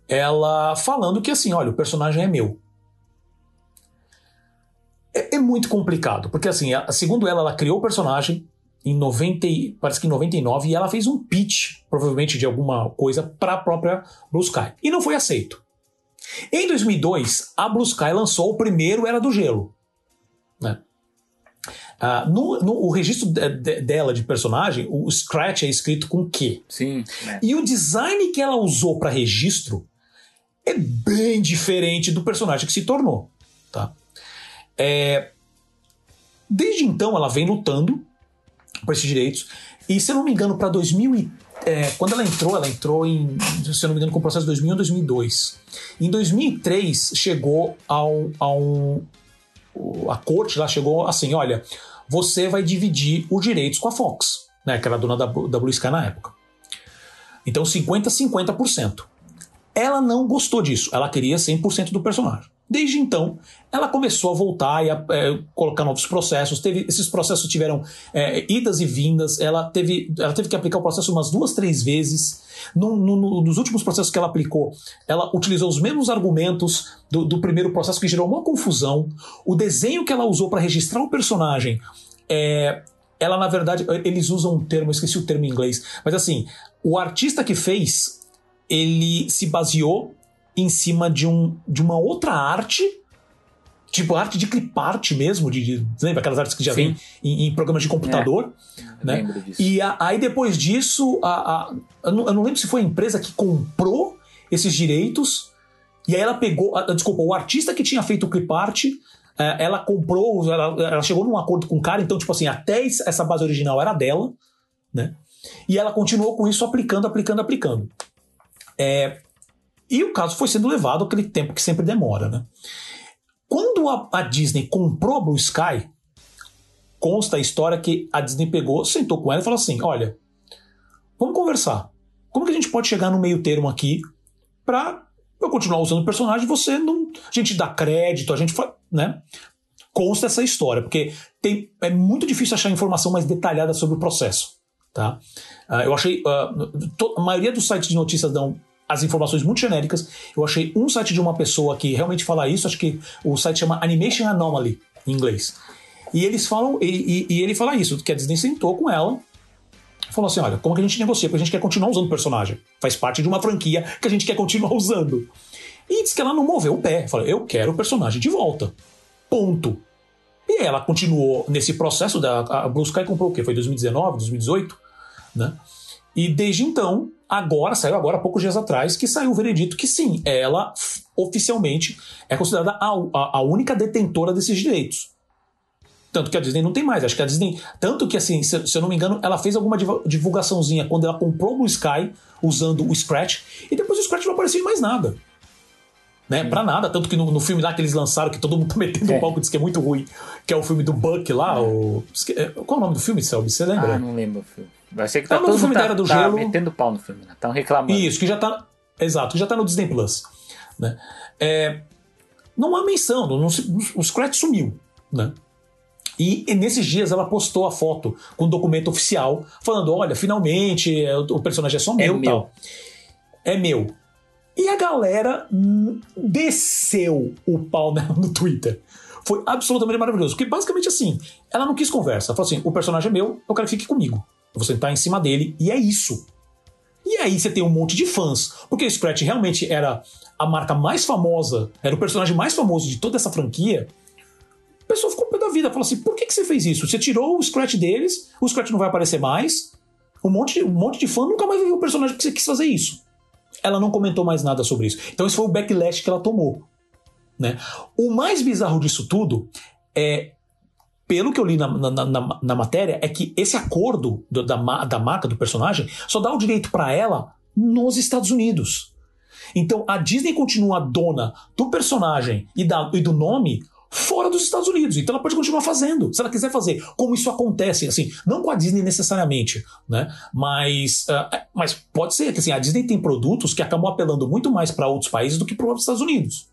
ela falando que assim, olha, o personagem é meu. É, é muito complicado, porque assim, segundo ela, ela criou o personagem, em 90, parece que em 99, e ela fez um pitch, provavelmente de alguma coisa, para a própria Blue Sky. E não foi aceito. Em 2002, a Blue Sky lançou o primeiro Era do Gelo. Né? Uh, no, no, o registro de, de, dela de personagem, o Scratch é escrito com Q. Sim. É. E o design que ela usou para registro é bem diferente do personagem que se tornou. Tá? É, desde então, ela vem lutando por esses direitos. E se eu não me engano, para 2000 é, quando ela entrou, ela entrou em, se eu não me engano, com o processo de 2001 ou 2002. Em 2003 chegou ao, ao a corte lá chegou assim, olha, você vai dividir os direitos com a Fox, né, que era dona da, da Blue Sky na época. Então 50 50%. Ela não gostou disso, ela queria 100% do personagem. Desde então, ela começou a voltar e a é, colocar novos processos. Teve, esses processos tiveram é, idas e vindas. Ela teve, ela teve que aplicar o processo umas duas, três vezes. No, no, nos últimos processos que ela aplicou, ela utilizou os mesmos argumentos do, do primeiro processo, que gerou uma confusão. O desenho que ela usou para registrar o personagem é, ela na verdade eles usam um termo, eu esqueci o termo em inglês, mas assim, o artista que fez, ele se baseou em cima de, um, de uma outra arte, tipo arte de clipart mesmo, de, de, lembra aquelas artes que já vem em, em, programas de computador? É, né? E a, aí depois disso, a, a, eu, não, eu, não, lembro se foi a empresa que comprou esses direitos, e aí ela pegou, a, desculpa, o artista que tinha feito o clipart, é, ela comprou, ela, ela chegou num acordo com o cara, então, tipo assim, até essa base original era dela, né? E ela continuou com isso aplicando, aplicando, aplicando. É, e o caso foi sendo levado aquele tempo que sempre demora, né? Quando a, a Disney comprou a Blue Sky, consta a história que a Disney pegou, sentou com ela e falou assim: olha, vamos conversar. Como que a gente pode chegar no meio termo aqui para eu continuar usando o personagem você não. A gente dá crédito, a gente. né? Consta essa história, porque tem, é muito difícil achar informação mais detalhada sobre o processo. Tá? Uh, eu achei. Uh, to, a maioria dos sites de notícias dão as informações muito genéricas. Eu achei um site de uma pessoa que realmente fala isso, acho que o site chama Animation Anomaly, em inglês. E eles falam, e, e, e ele fala isso, que a Disney sentou com ela falou assim: olha, como que a gente negocia? Porque a gente quer continuar usando o personagem. Faz parte de uma franquia que a gente quer continuar usando. E disse que ela não moveu o pé. Falou: eu quero o personagem de volta. Ponto. E ela continuou nesse processo da. A Blue Sky comprou o quê? Foi 2019, 2018? Né? E desde então, agora, saiu agora há poucos dias atrás, que saiu o veredito que sim, ela oficialmente é considerada a, a, a única detentora desses direitos. Tanto que a Disney não tem mais. Acho que a Disney. Tanto que, assim, se, se, eu não me engano, ela fez alguma divulgaçãozinha quando ela comprou o Blue Sky usando o Scratch, e depois o Scratch não apareceu em mais nada. Né? Pra nada. Tanto que no, no, filme lá que eles lançaram, que todo mundo tá metendo é. palco, diz que é muito ruim, que é o filme do Buck lá. É. O... Qual é o nome do filme, Selby? Você lembra? Ah, não lembro o filme. Vai ser que tá, tá todo mundo tá, do tá gelo. metendo pau no filme, né? Estão reclamando. Isso, que já tá. Exato, que já tá no Disney Plus. Né? É, não há menção, não, o Scratch sumiu. Né? E, e, nesses dias ela postou a foto com um documento oficial, falando: olha, finalmente é, o personagem é só meu. É meu. Tal. É meu. E a galera desceu o pau nela no Twitter. Foi absolutamente maravilhoso. Porque basicamente assim, ela não quis conversa. Ela falou assim: o personagem é meu, eu quero que fique comigo. Vou sentar em cima dele, e é isso. E aí você tem um monte de fãs. Porque o Scratch realmente era a marca mais famosa, era o personagem mais famoso de toda essa franquia pessoa ficou pé da vida. Falou assim: por que, que você fez isso? Você tirou o scratch deles, o scratch não vai aparecer mais. Um monte, um monte de fã nunca mais viu o personagem que você quis fazer isso. Ela não comentou mais nada sobre isso. Então, esse foi o backlash que ela tomou. Né? O mais bizarro disso tudo é. Pelo que eu li na, na, na, na matéria, é que esse acordo do, da, da marca do personagem só dá o direito para ela nos Estados Unidos. Então a Disney continua dona do personagem e, da, e do nome fora dos Estados Unidos. Então ela pode continuar fazendo, se ela quiser fazer. Como isso acontece, assim, não com a Disney necessariamente, né? Mas, uh, mas pode ser que assim, a Disney tem produtos que acabam apelando muito mais para outros países do que para os Estados Unidos.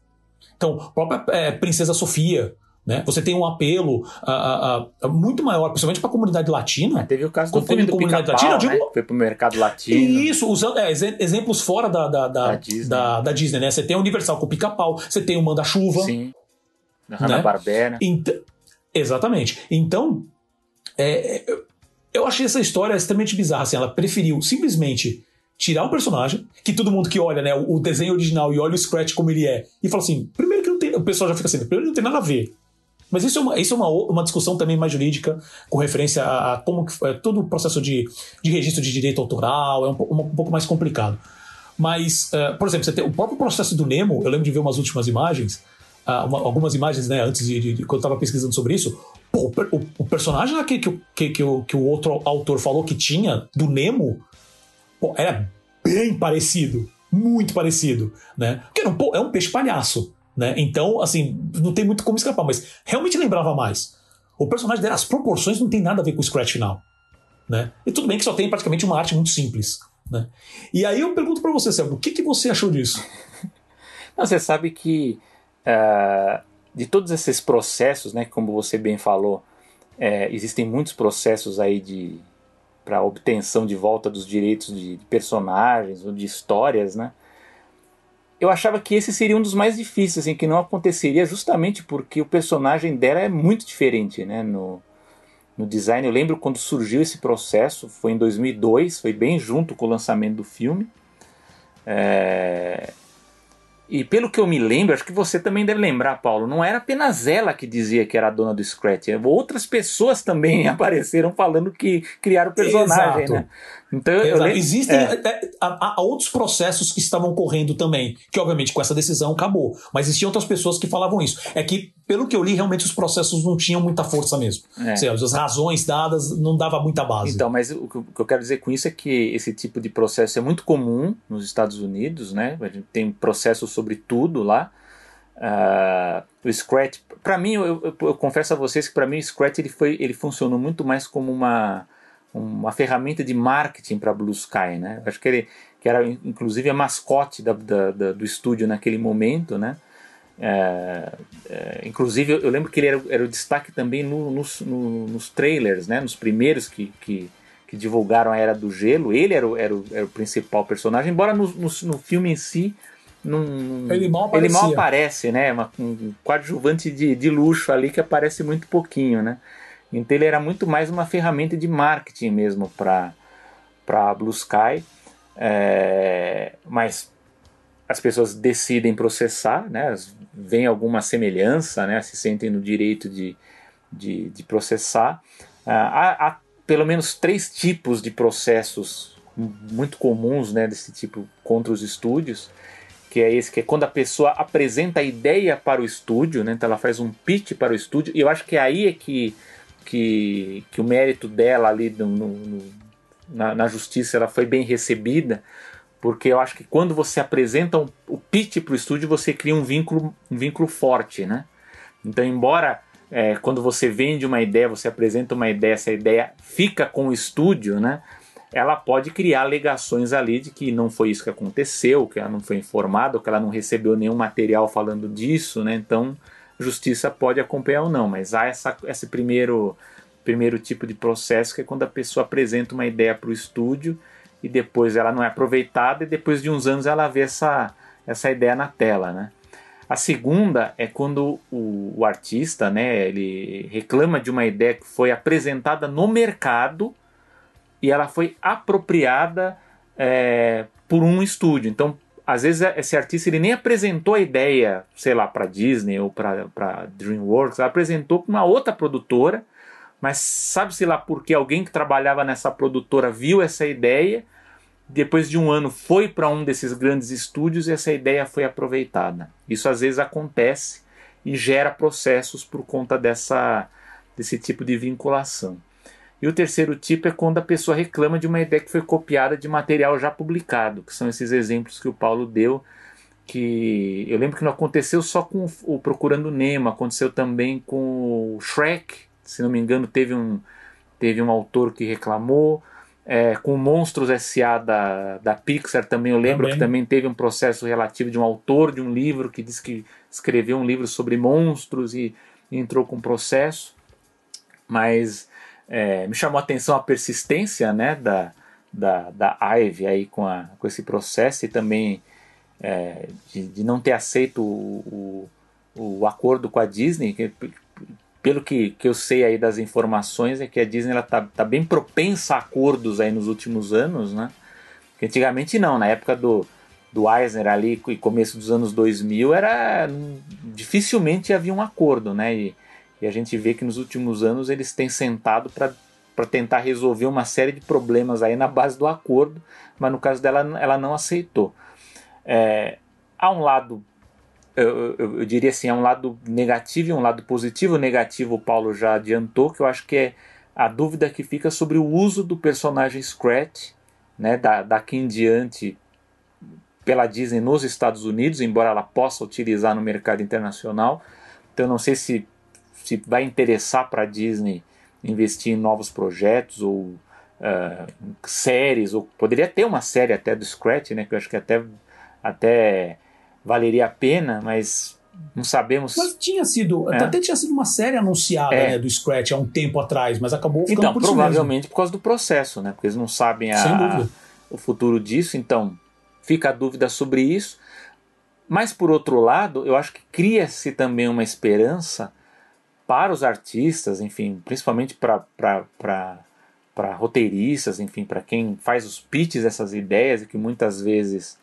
Então, a própria é, Princesa Sofia, né? Você tem um apelo uh, uh, muito maior, principalmente para a comunidade latina. teve o caso do filme do comunidade latina, digo, né? foi para o mercado latino. Isso, usando é, exemplos fora da, da, da, da, Disney. Da, da Disney, né? Você tem a Universal com o Pica-Pau, você tem o Manda-Chuva. Sim. Hanna-Barbera. Né? exatamente. Então, é, eu achei essa história extremamente bizarra. Assim, ela preferiu simplesmente tirar o personagem, que todo mundo que olha né, o, desenho original e olha o Scratch como ele é, e fala assim: primeiro que não tem. O pessoal já fica assim: primeiro que não tem nada a ver. Mas isso é, uma, isso é uma, uma discussão também mais jurídica, com referência a, a como que, é, todo o processo de, de registro de direito autoral, é um, um, um pouco mais complicado. Mas, uh, por exemplo, você tem o próprio processo do Nemo, eu lembro de ver umas últimas imagens, uh, uma, algumas imagens, né, antes de, de, de quando eu estava pesquisando sobre isso. Pô, o, o, personagem que, que, que, que, o, que o outro autor falou que tinha, do Nemo, pô, era bem parecido. Muito parecido, né? Porque era um, é um peixe palhaço. Né? Então, assim, não tem muito como escapar, mas realmente lembrava mais. O personagem dela, as proporções não tem nada a ver com o Scratch final. Né? E tudo bem que só tem praticamente uma arte muito simples. Né? E aí eu pergunto para você, Selma, o que, que você achou disso? Não, você sabe que uh, de todos esses processos, né, como você bem falou, é, existem muitos processos aí de para obtenção de volta dos direitos de, de personagens ou de histórias, né? Eu achava que esse seria um dos mais difíceis, assim, que não aconteceria justamente porque o personagem dela é muito diferente, né, no, no design. Eu lembro quando surgiu esse processo, foi em 2002, foi bem junto com o lançamento do filme. É, e pelo que eu me lembro, acho que você também deve lembrar, Paulo, não era apenas ela que dizia que era a dona do Scratch, outras pessoas também apareceram falando que criaram o personagem, Exato. né? Então, lembro, Existem é. é há, há, outros processos que estavam correndo também, que obviamente com essa decisão acabou. Mas existiam outras pessoas que falavam isso. É que, pelo que eu li, realmente os processos não tinham muita força mesmo. É. Seja, as razões dadas não dava muita base. Então, mas o que eu quero dizer com isso é que esse tipo de processo é muito comum nos Estados Unidos, né? A gente tem processos sobre tudo lá. Uh, o Scratch, para mim, eu, eu, eu, confesso a vocês que para mim o Scratch ele foi, ele funcionou muito mais como uma uma ferramenta de marketing para Blue Sky, né? Acho que ele que era inclusive a mascote da, da, da, do estúdio naquele momento, né? É, é, inclusive eu, eu, lembro que ele era, era o destaque também no, nos, no, nos trailers, né? Nos primeiros que, que, que, divulgaram a Era do Gelo, ele era o, era o, era o principal personagem, embora no, no, no filme em si num, ele, mal ele mal aparece, né? Uma, um coadjuvante de, de luxo ali que aparece muito pouquinho, né? Então ele era muito mais uma ferramenta de marketing mesmo para para Blue Sky, é, mas as pessoas decidem processar, né? Vem alguma semelhança, né? Se sentem no direito de, de, de processar. Ah, há, há pelo menos três tipos de processos muito comuns, né? Desse tipo contra os estúdios que é esse, que é quando a pessoa apresenta a ideia para o estúdio, né? Então ela faz um pitch para o estúdio, e eu acho que aí é que que, que o mérito dela ali no, no, na, na, justiça ela foi bem recebida, porque eu acho que quando você apresenta um, o pitch para o estúdio, você cria um vínculo, um vínculo forte, né? Então, embora é, quando você vende uma ideia, você apresenta uma ideia, essa ideia fica com o estúdio, né? Ela pode criar alegações ali de que não foi isso que aconteceu, que ela não foi informada, que ela não recebeu nenhum material falando disso, né? Então, justiça pode acompanhar ou não, mas há essa, esse primeiro, primeiro tipo de processo que é quando a pessoa apresenta uma ideia para o estúdio e depois ela não é aproveitada e depois de uns anos ela vê essa, essa ideia na tela, né? A segunda é quando o, o artista, né, ele reclama de uma ideia que foi apresentada no mercado e ela foi apropriada é, por um estúdio. Então, às vezes esse artista ele nem apresentou a ideia, sei lá, para Disney ou para DreamWorks, apresentou para uma outra produtora, mas sabe-se lá porque alguém que trabalhava nessa produtora viu essa ideia, depois de um ano foi para um desses grandes estúdios e essa ideia foi aproveitada. Isso às vezes acontece e gera processos por conta dessa, desse tipo de vinculação. E o terceiro tipo é quando a pessoa reclama de uma ideia que foi copiada de material já publicado, que são esses exemplos que o Paulo deu, que eu lembro que não aconteceu só com o Procurando Nemo, aconteceu também com o Shrek, se não me engano teve um, teve um autor que reclamou, é, com Monstros S.A. Da, da Pixar também eu lembro também. que também teve um processo relativo de um autor de um livro que disse que escreveu um livro sobre monstros e, e entrou com processo, mas é, me chamou a atenção a persistência né, da, da, da Ive aí com, a, com esse processo e também é, de, de, não ter aceito o, o, o, acordo com a Disney. Que, pelo que, que eu sei aí das informações, é que a Disney ela tá, bem propensa a acordos aí nos últimos anos, né? Porque antigamente não, na época do, do Eisner ali e começo dos anos 2000 era dificilmente havia um acordo, né? E, E a gente vê que nos últimos anos eles têm sentado para tentar resolver uma série de problemas aí na base do acordo, mas no caso dela ela não aceitou. É, há um lado, eu, eu, eu, diria assim, há um lado negativo e um lado positivo. O negativo o Paulo já adiantou, que eu acho que é a dúvida que fica sobre o uso do personagem Scratch, né, da, daqui em diante pela Disney nos Estados Unidos, embora ela possa utilizar no mercado internacional. Então não sei se, se vai interessar para a Disney investir em novos projetos ou uh, séries, ou poderia ter uma série até do Scratch, né, que eu acho que até até valeria a pena, mas não sabemos. Mas tinha sido, é. até tinha sido uma série anunciada é. né, do Scratch há um tempo atrás, mas acabou ficando então, por provavelmente por causa do processo, né? Porque eles não sabem a, o futuro disso, então fica a dúvida sobre isso. Mas por outro lado, eu acho que cria-se também uma esperança para os artistas, enfim, principalmente para roteiristas, enfim, para quem faz os pitches dessas ideias e que muitas vezes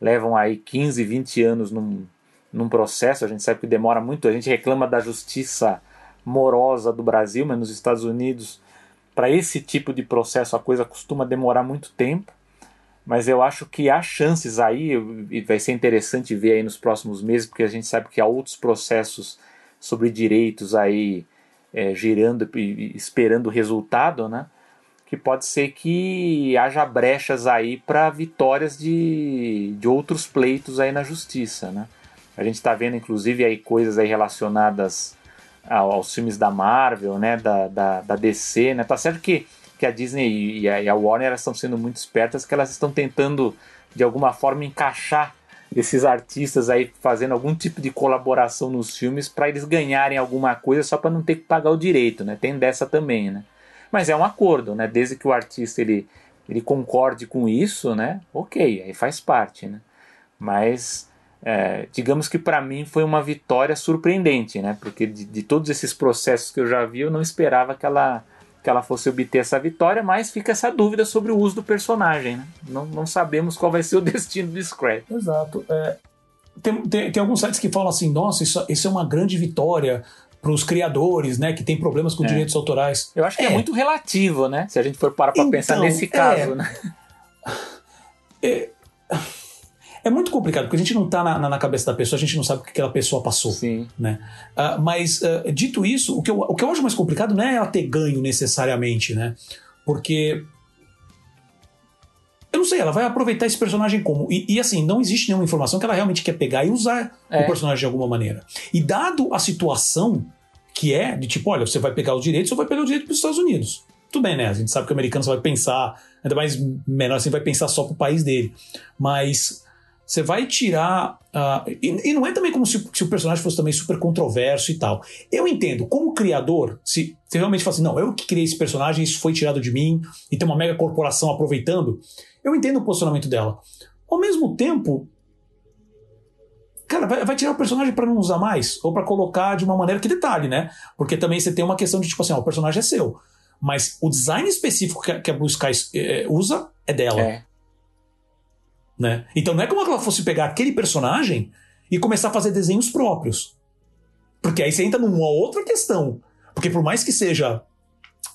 levam aí 15, 20 anos num, num processo, a gente sabe que demora muito, a gente reclama da justiça morosa do Brasil, mas nos Estados Unidos, para esse tipo de processo, a coisa costuma demorar muito tempo. Mas eu acho que há chances aí, e vai ser interessante ver aí nos próximos meses, porque a gente sabe que há outros processos sobre direitos aí é, girando e esperando o resultado, né? que pode ser que haja brechas aí para vitórias de, de outros pleitos aí na justiça, né? A gente está vendo inclusive aí coisas aí relacionadas ao, aos filmes da Marvel, né, da, da, da, DC, né? Tá certo que, que a Disney e a, e a Warner elas estão sendo muito espertas, que elas estão tentando de alguma forma encaixar esses artistas aí fazendo algum tipo de colaboração nos filmes para eles ganharem alguma coisa só para não ter que pagar o direito, né? Tem dessa também, né? Mas é um acordo, né? Desde que o artista ele, ele concorde com isso, né? Ok, aí faz parte, né? Mas é, digamos que para mim foi uma vitória surpreendente, né? Porque de, de, todos esses processos que eu já vi, eu não esperava que ela, que ela fosse obter essa vitória, mas fica essa dúvida sobre o uso do personagem, né? Não, não sabemos qual vai ser o destino do Scrap. Exato. É, tem, tem, tem, alguns sites que falam assim, nossa, isso, isso é uma grande vitória, para os criadores, né, que tem problemas com é. direitos autorais. Eu acho que é. é. muito relativo, né? Se a gente for parar para então, pensar nesse caso, é, né? É, é, muito complicado, porque a gente não está na, na, cabeça da pessoa, a gente não sabe o que aquela pessoa passou. Sim. Né? Uh, mas, uh, dito isso, o que, eu, o que eu acho mais complicado não é ela ter ganho necessariamente, né? Porque eu não sei, ela vai aproveitar esse personagem como? E, e, assim, não existe nenhuma informação que ela realmente quer pegar e usar é. o personagem de alguma maneira. E dado a situação que é de tipo, olha, você vai pegar os direitos ou vai pegar o direito para os Estados Unidos. Tudo bem, né? A gente sabe que o americano só vai pensar, ainda mais menor assim, vai pensar só pro país dele. Mas você vai tirar. Uh, e, e, não é também como se, se, o personagem fosse também super controverso e tal. Eu entendo, como criador, se você realmente fala assim, não, eu que criei esse personagem, isso foi tirado de mim, e tem uma mega corporação aproveitando, eu entendo o posicionamento dela. Ao mesmo tempo, cara, vai, vai tirar o personagem para não usar mais? Ou para colocar de uma maneira que detalhe, né? Porque também você tem uma questão de tipo assim, ó, o personagem é seu. Mas o design específico que a, que a Blue Sky é, usa é dela. É. Né? Então não é como se ela fosse pegar aquele personagem e começar a fazer desenhos próprios. Porque aí você entra numa outra questão. Porque por mais que seja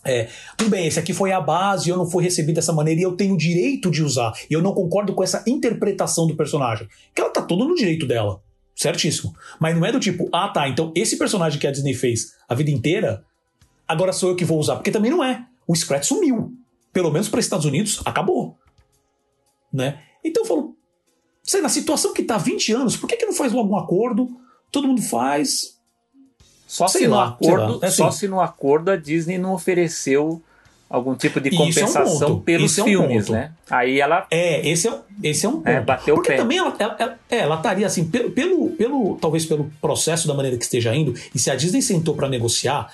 é, tudo bem, esse aqui foi a base, eu não fui recebido dessa maneira e eu tenho o direito de usar. E eu não concordo com essa interpretação do personagem. Que ela tá todo no direito dela. Certíssimo. Mas não é do tipo, ah tá, então esse personagem que a Disney fez a vida inteira, agora sou eu que vou usar. Porque também não é. O Scratch sumiu. Pelo menos para Estados Unidos, acabou. Né? Então eu falo, sei, na situação que tá há 20 anos, por que, que não faz logo um acordo? Todo mundo faz, só sei se no acordo, é assim. só se no acordo a Disney não ofereceu algum tipo de compensação é um pelos é um filmes, ponto. né? Aí ela é esse é esse é um é, ponto. É, bateu Porque o pé. também ela, ela, ela, é, ela estaria assim pelo, pelo, pelo talvez pelo processo da maneira que esteja indo e se a Disney sentou para negociar,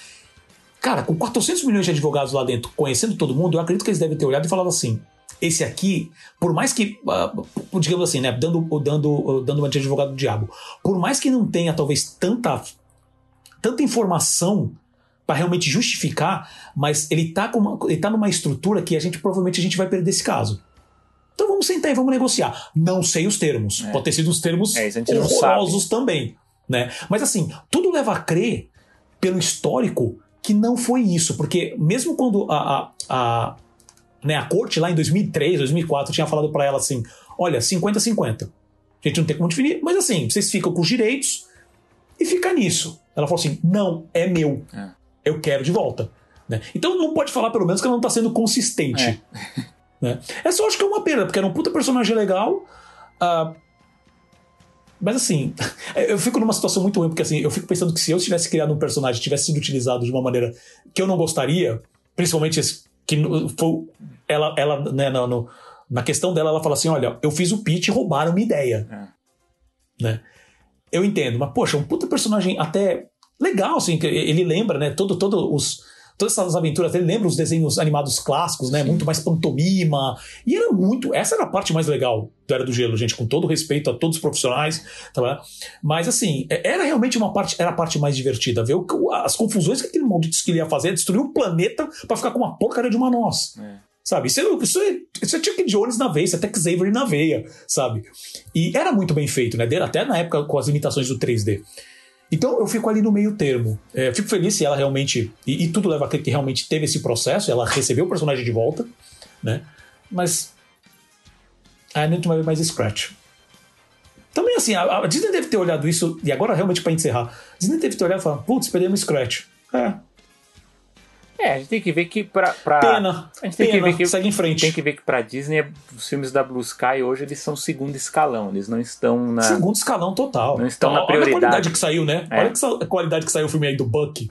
cara, com 400 milhões de advogados lá dentro, conhecendo todo mundo, eu acredito que eles devem ter olhado e falado assim: esse aqui, por mais que, uh, digamos assim, né, dando, dando, dando uma de advogado do diabo, por mais que não tenha talvez tanta tanta informação para realmente justificar, mas ele está ele tá numa estrutura que a gente provavelmente a gente vai perder esse caso. Então vamos sentar e vamos negociar. Não sei os termos. É. Pode ter sido os termos é, horrorosos também. Né? Mas assim, tudo leva a crer pelo histórico, que não foi isso, porque mesmo quando a, a, a, né, a corte lá em 2003, 2004 tinha falado para ela assim: olha, 50-50. A gente não tem como definir, mas assim, vocês ficam com os direitos e fica nisso. Ela falou assim: não, é meu. É. Eu quero de volta. Né? Então não pode falar, pelo menos, que ela não tá sendo consistente. É. Né? Essa eu acho que é uma pena, porque era um puta personagem legal. Uh, mas assim, eu fico numa situação muito ruim, porque assim, eu fico pensando que se eu tivesse criado um personagem tivesse sido utilizado de uma maneira que eu não gostaria, principalmente que foi ela, ela né, no, no, na questão dela, ela fala assim: olha, eu fiz o pitch e roubaram uma ideia. É. Né? Eu entendo, mas poxa, um puta personagem até legal, assim, que ele lembra, né? Todo, todo os, todas essas aventuras dele lembram os desenhos animados clássicos, né? Sim. Muito mais pantomima. E era muito. Essa era a parte mais legal do Era do Gelo, gente, com todo respeito a todos os profissionais. Tá Mas assim, é, era realmente uma parte, era a parte mais divertida. Ver as confusões que aquele maldito que ele ia fazer, destruir o planeta para ficar com uma porcaria de uma noz. É. Sabe? Isso, é, isso, é, isso é Chuck Jones na veia, isso é Tex Avery na veia, sabe? E era muito bem feito, né? Até na época com as limitações do 3D. Então eu fico ali no meio termo. É, fico feliz se ela realmente. E, e, tudo leva a crer que realmente teve esse processo, ela recebeu o personagem de volta, né? Mas. A gente vai ver mais Scratch. Também assim, a, a, Disney deve ter olhado isso, e agora realmente para encerrar, Disney deve ter olhado e falado, putz, perdemos Scratch. É, é, a gente tem que ver que pra. pra pena. A gente tem pena, que ver que. Segue em frente. Tem que ver que pra Disney, os filmes da Blue Sky hoje eles são segundo escalão. Eles não estão na. Segundo escalão total. Não estão então, na prioridade. Olha a qualidade que saiu, né? É. Olha a qualidade que saiu o filme aí do Buck.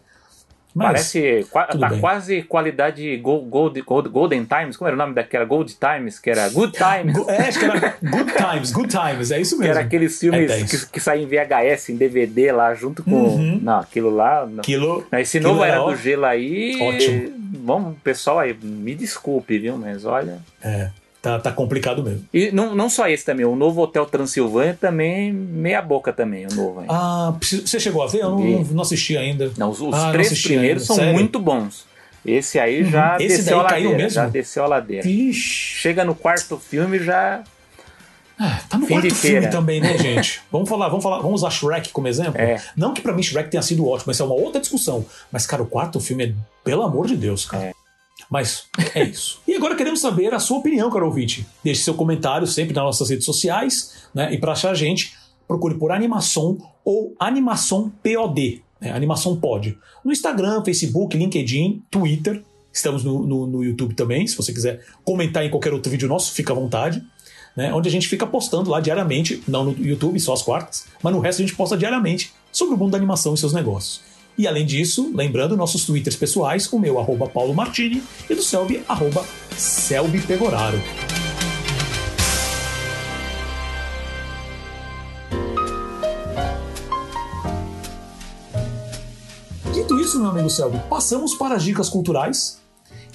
Mas, Parece. Tá bem. quase qualidade Gold, Gold, Golden Times. Como era o nome daquela? Gold Times, que era Good Times. é, acho que era Good Times, Good Times, é isso mesmo. Que era aqueles filmes é que, que saem em VHS, em DVD lá, junto com. Uhum. Não, aquilo lá. Aquilo, esse novo Era do Gelo aí. Ótimo. Bom, pessoal aí, me desculpe, viu? Mas olha. É. Tá, tá complicado mesmo. E não, não só esse também, o novo Hotel Transilvânia também, meia boca também, o novo. Hein? Ah, você chegou a ver? Eu não, não assisti ainda. Não, os, os ah, três primeiros ainda. são Sério? muito bons. Esse aí uhum. já esse desceu a ladeira. Mesmo? Já desceu a ladeira. Ixi. Chega no quarto filme já. Ah, tá no Fim quarto filme também, né, gente? vamos falar, vamos falar, vamos usar Shrek como exemplo. É. Não que para mim Shrek tenha sido ótimo, essa é uma outra discussão. Mas, cara, o quarto filme é, pelo amor de Deus, cara. É. Mas é isso. e agora queremos saber a sua opinião, caro ouvinte. Deixe seu comentário sempre nas nossas redes sociais, né? E para achar a gente, procure por Animação ou Animação POD, né? Animação Pod. No Instagram, Facebook, LinkedIn, Twitter. Estamos no, no, no, YouTube também. Se você quiser comentar em qualquer outro vídeo nosso, fica à vontade. Né? Onde a gente fica postando lá diariamente, não no YouTube, só as quartas, mas no resto a gente posta diariamente sobre o mundo da animação e seus negócios. E além disso, lembrando nossos twitters pessoais, o meu arroba Paulo Martini e do Selby, arroba Selby Pegoraro. Dito isso, meu amigo Selby, passamos para as dicas culturais,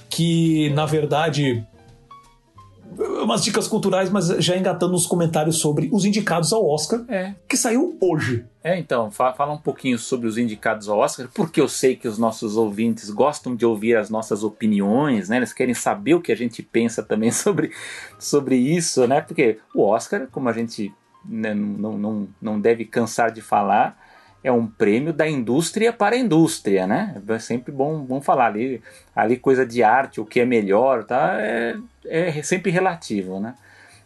que na verdade umas dicas culturais, mas já engatando nos comentários sobre os indicados ao Oscar, é. que saiu hoje. É, então, fala um pouquinho sobre os indicados ao Oscar, porque eu sei que os nossos ouvintes gostam de ouvir as nossas opiniões, né? Eles querem saber o que a gente pensa também sobre, sobre isso, né? Porque o Oscar, como a gente né, não, não, não deve cansar de falar, é um prêmio da indústria para a indústria, né? É sempre bom, bom falar ali, ali coisa de arte, o que é melhor, tá? É, é sempre relativo, né?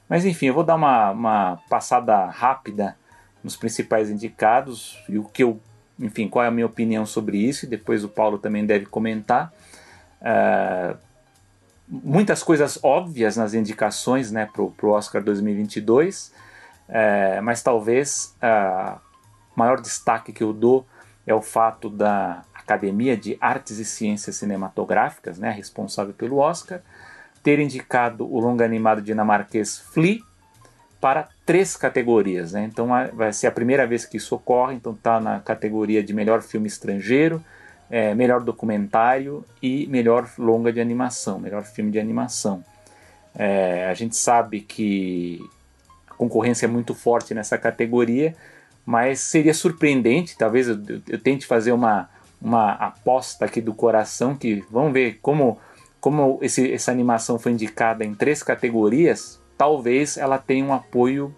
Mas enfim, eu vou dar uma, uma passada rápida nos principais indicados e o que eu, enfim, qual é a minha opinião sobre isso e depois o Paulo também deve comentar. Uh, muitas coisas óbvias nas indicações, né, para o Oscar 2022, uh, mas talvez uh, maior destaque que eu dou é o fato da Academia de Artes e Ciências Cinematográficas, né, responsável pelo Oscar, ter indicado o longa animado dinamarquês Flea para três categorias. Né? Então vai ser a primeira vez que isso ocorre, então está na categoria de melhor filme estrangeiro, é, melhor documentário e melhor longa de animação, melhor filme de animação. É, a gente sabe que a concorrência é muito forte nessa categoria, mas seria surpreendente, talvez eu, eu, tente fazer uma, uma aposta aqui do coração, que vamos ver como, como esse, essa animação foi indicada em três categorias, talvez ela tenha um apoio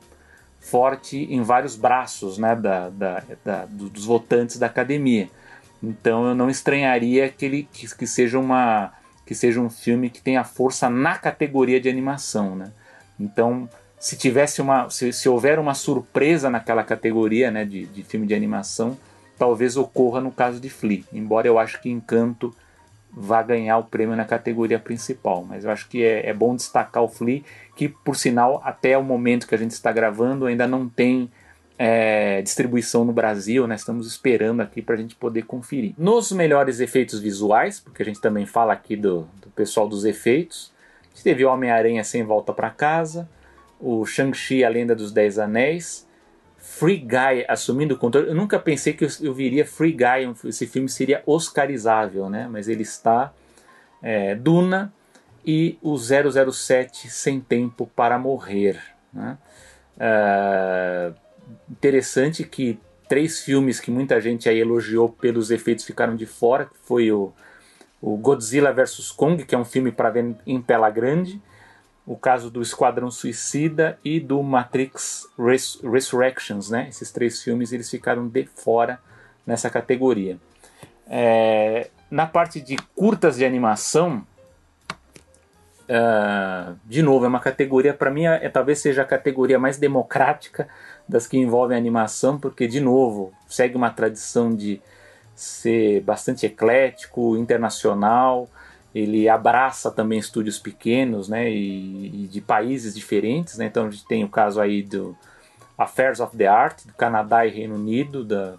forte em vários braços né, da, da, da dos votantes da academia. Então eu não estranharia que ele que, que seja uma que seja um filme que tenha força na categoria de animação, né? Então se tivesse uma se, se houver uma surpresa naquela categoria, né, de, de filme de animação, talvez ocorra no caso de Flea. Embora eu acho que Encanto vá ganhar o prêmio na categoria principal. Mas eu acho que é, é, bom destacar o Flea, que por sinal, até o momento que a gente está gravando, ainda não tem é, distribuição no Brasil, né? Estamos esperando aqui para a gente poder conferir. Nos melhores efeitos visuais, porque a gente também fala aqui do, do pessoal dos efeitos, a gente teve Homem-Aranha Sem Volta para Casa, o Shang-Chi A Lenda dos Dez Anéis, Free Guy assumindo o controle. Eu nunca pensei que eu, viria Free Guy, esse filme seria oscarizável, né? Mas ele está. É, Duna e o 007 Sem Tempo para Morrer. Né? É, interessante que três filmes que muita gente aí elogiou pelos efeitos ficaram de fora, que foi o, o Godzilla vs Kong, que é um filme para ver em tela grande, o caso do Esquadrão Suicida e do Matrix Res Resurrections, né? Esses três filmes eles ficaram de fora nessa categoria. É, na parte de curtas de animação, uh, de novo, é uma categoria, para mim, é, talvez seja a categoria mais democrática das que envolvem animação, porque, de novo, segue uma tradição de ser bastante eclético, internacional, ele abraça também estúdios pequenos, né, e, e, de países diferentes, né, então a gente tem o caso aí do Affairs of the Art, do Canadá e Reino Unido, da,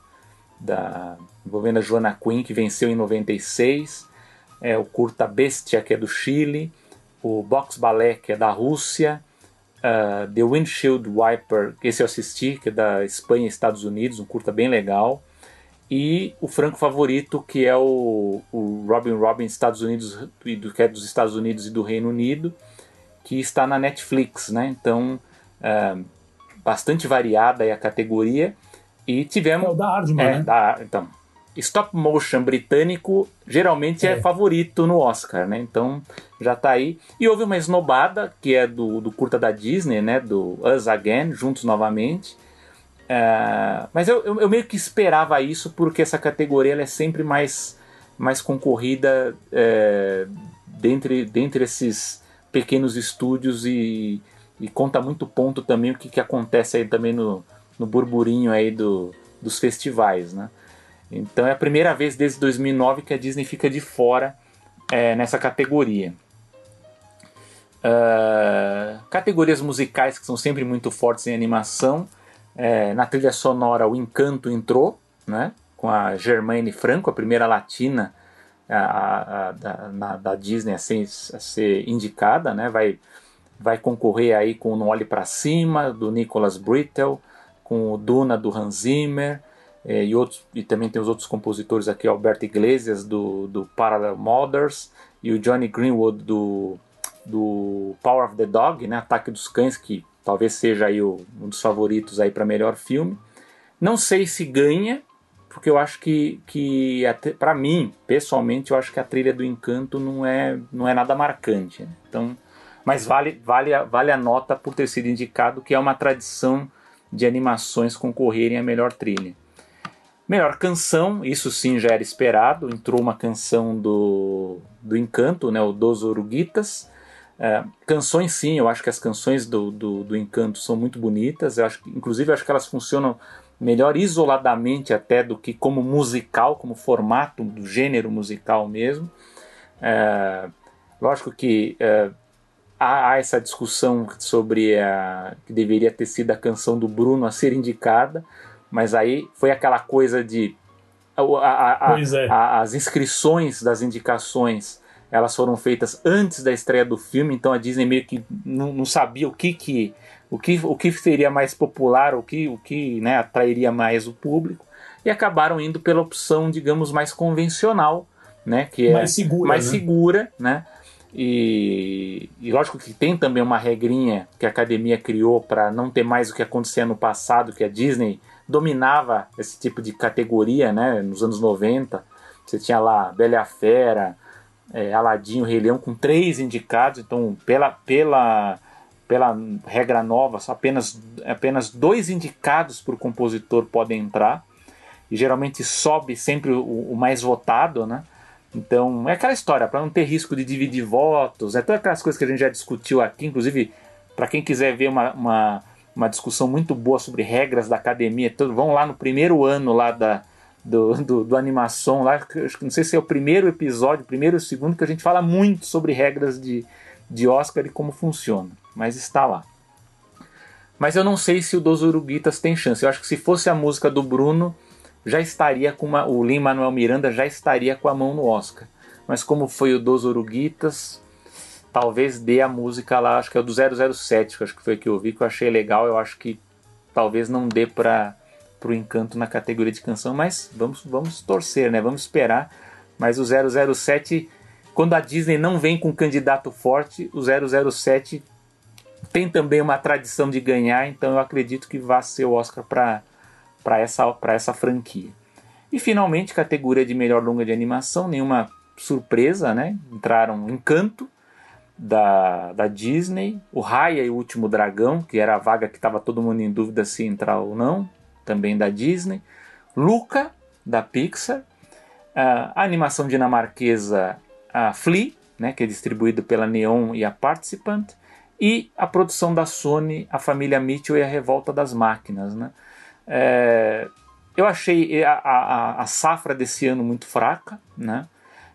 da envolvendo a Joana Quinn, que venceu em 96, é, o Curta Bestia, que é do Chile, o Box Ballet, que é da Rússia, uh, The Windshield Wiper, que esse eu assisti, que é da Espanha e Estados Unidos, um curta bem legal, e o franco favorito que é o, o Robin Robin Estados Unidos do que é dos Estados Unidos e do Reino Unido que está na Netflix, né? Então é, bastante variada a categoria e tivemos é o da Aardman, é, né? Da, então stop motion britânico geralmente é. é. favorito no Oscar, né? Então já está aí. E houve uma esnobada que é do, do curta da Disney, né? Do Us Again, juntos novamente é, mas eu, eu, eu, meio que esperava isso porque essa categoria é sempre mais, mais concorrida é, dentre, dentre esses pequenos estúdios e, e, conta muito ponto também o que, que acontece aí também no, no burburinho aí do, dos festivais, né? Então é a primeira vez desde 2009 que a Disney fica de fora é, nessa categoria. Uh, categorias musicais que são sempre muito fortes em animação. É, na trilha sonora, o Encanto entrou, né? Com a Germaine Franco, a primeira latina a, a, a, da, na, da, Disney a ser, ser, indicada, né? Vai, vai concorrer aí com o No Olhe para Cima, do Nicholas Brittle, com o Duna, do Hans Zimmer, é, e, outros, e também tem os outros compositores aqui, Alberto Iglesias, do, do Parallel Mothers, e o Johnny Greenwood, do, do Power of the Dog, né? Ataque dos Cães, que Talvez seja aí o, um dos favoritos aí para melhor filme. Não sei se ganha, porque eu acho que, que para mim, pessoalmente, eu acho que a trilha do Encanto não é, não é nada marcante. Né? Então, mas vale, vale, a, vale a nota por ter sido indicado que é uma tradição de animações concorrerem a melhor trilha. Melhor canção, isso sim já era esperado. Entrou uma canção do, do Encanto, né, o Dos Oruguitas, é, canções, sim, eu acho que as canções do, do, do, Encanto são muito bonitas. Eu acho, inclusive, eu acho que elas funcionam melhor isoladamente até do que como musical, como formato do gênero musical mesmo. É, lógico que é, há, há, essa discussão sobre a, que deveria ter sido a canção do Bruno a ser indicada, mas aí foi aquela coisa de a, a, é. as inscrições das indicações elas foram feitas antes da estreia do filme, então a Disney meio que não, não sabia o que que o que, o que seria mais popular, o que, o que né, atrairia mais o público, e acabaram indo pela opção, digamos, mais convencional, né, que é mais segura, mais né? segura, né? E, e, lógico que tem também uma regrinha que a academia criou para não ter mais o que acontecia no passado, que a Disney dominava esse tipo de categoria, né, nos anos 90. Você tinha lá Bela Fera, é, Aladim, o Rei Leão, com três indicados, então pela, pela, pela regra nova, apenas, apenas dois indicados por compositor podem entrar. e geralmente sobe sempre o, o mais votado, né? Então, é aquela história, para não ter risco de dividir votos, é todas aquelas coisas que a gente já discutiu aqui, inclusive, para quem quiser ver uma, uma, uma, discussão muito boa sobre regras da academia, todo, vão lá no primeiro ano lá da, do, do, do animação, lá, não sei se é o primeiro episódio, primeiro ou segundo, que a gente fala muito sobre regras de, de Oscar e como funciona, mas está lá. Mas eu não sei se o Dos Uruguitas tem chance. Eu acho que se fosse a música do Bruno, já estaria com uma, o Lin Manuel Miranda já estaria com a mão no Oscar. Mas como foi o dos Uruguitas, talvez dê a música lá, acho que é o do 007, que acho que foi que eu vi, que eu achei legal, eu acho que talvez não dê para o encanto na categoria de canção, mas vamos, vamos torcer, né? Vamos esperar. Mas o 007, quando a Disney não vem com um candidato forte, o 007 tem também uma tradição de ganhar, então eu acredito que vai ser o Oscar para para essa, essa franquia. E finalmente, categoria de melhor longa de animação, nenhuma surpresa, né? Entraram Encanto, da, da Disney, o Raya e o Último Dragão, que era a vaga que estava todo mundo em dúvida se entrar ou não, também da Disney, Luca, da Pixar, a animação dinamarquesa a Flea, né, que é distribuído pela Neon e a Participant, e a produção da Sony, a família Mitchell e a Revolta das Máquinas. Né? É, eu achei a, a, a, safra desse ano muito fraca, né?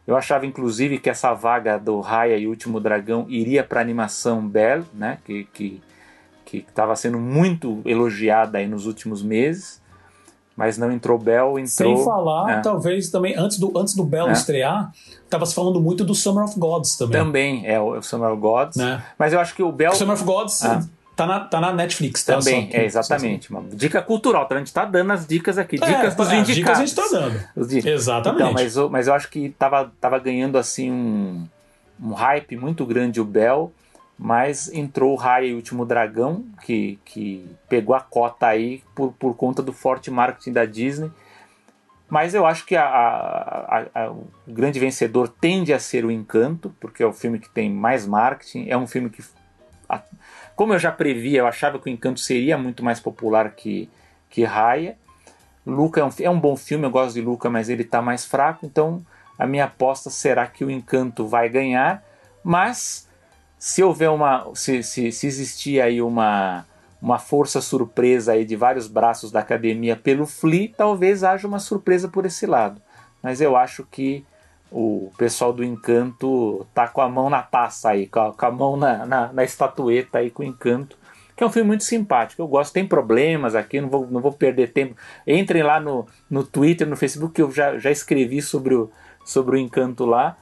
Eu achava inclusive que essa vaga do Raya e Último Dragão iria para a animação Belle, né? Que que que estava sendo muito elogiada aí nos últimos meses, mas não entrou Bell, entrou. Sem falar, é. talvez também antes do antes do Bell é. estrear, estava se falando muito do Summer of Gods também. Também é o Summer of Gods, né? mas eu acho que o Bell. Summer of Gods é. Tá na, tá na Netflix, tá? Também, é, exatamente. Uma dica cultural, tá? A gente tá dando as dicas aqui. É, dicas dos é, indicados. Dicas a gente tá dando. Exatamente. Então, mas, mas eu acho que tava, tava ganhando, assim, um, um hype muito grande o Bell, mas entrou o Raya e o Último Dragão, que, que pegou a cota aí por, por conta do forte marketing da Disney. Mas eu acho que a, a, a, o grande vencedor tende a ser o Encanto, porque é o filme que tem mais marketing, é um filme que como eu já previa, eu achava que o Encanto seria muito mais popular que, que Raya. Luca é um, é um bom filme, eu gosto de Luca, mas ele está mais fraco, então a minha aposta será que o Encanto vai ganhar, mas se houver uma. se, se, se existir aí uma, uma força surpresa aí de vários braços da academia pelo Flea, talvez haja uma surpresa por esse lado. Mas eu acho que o pessoal do Encanto tá com a mão na taça aí, com a, com a mão na, na, na, estatueta aí com o Encanto, que é um filme muito simpático. Eu gosto, tem problemas aqui, não vou, não vou perder tempo. Entrem lá no, no Twitter, no Facebook, que eu já, já escrevi sobre o, sobre o Encanto lá,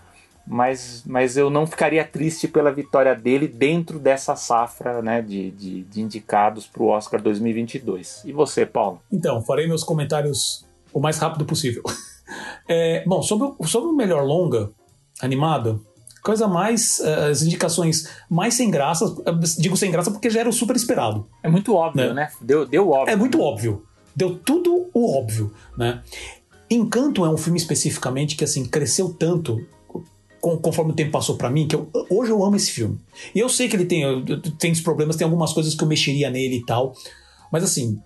mas, mas eu não ficaria triste pela vitória dele dentro dessa safra né, de, de, de indicados para o Oscar 2022. E você, Paulo? Então, farei meus comentários o mais rápido possível. É, bom, sobre, sobre o melhor longa animada, coisa mais. Uh, as indicações mais sem graça, digo sem graça porque já era o super esperado. É muito óbvio, né? né? Deu, deu óbvio. É muito óbvio. Deu tudo o óbvio, né? Encanto é um filme especificamente que assim cresceu tanto conforme o tempo passou para mim, que eu, hoje eu amo esse filme. E eu sei que ele tem, tem os problemas, tem algumas coisas que eu mexeria nele e tal. Mas assim,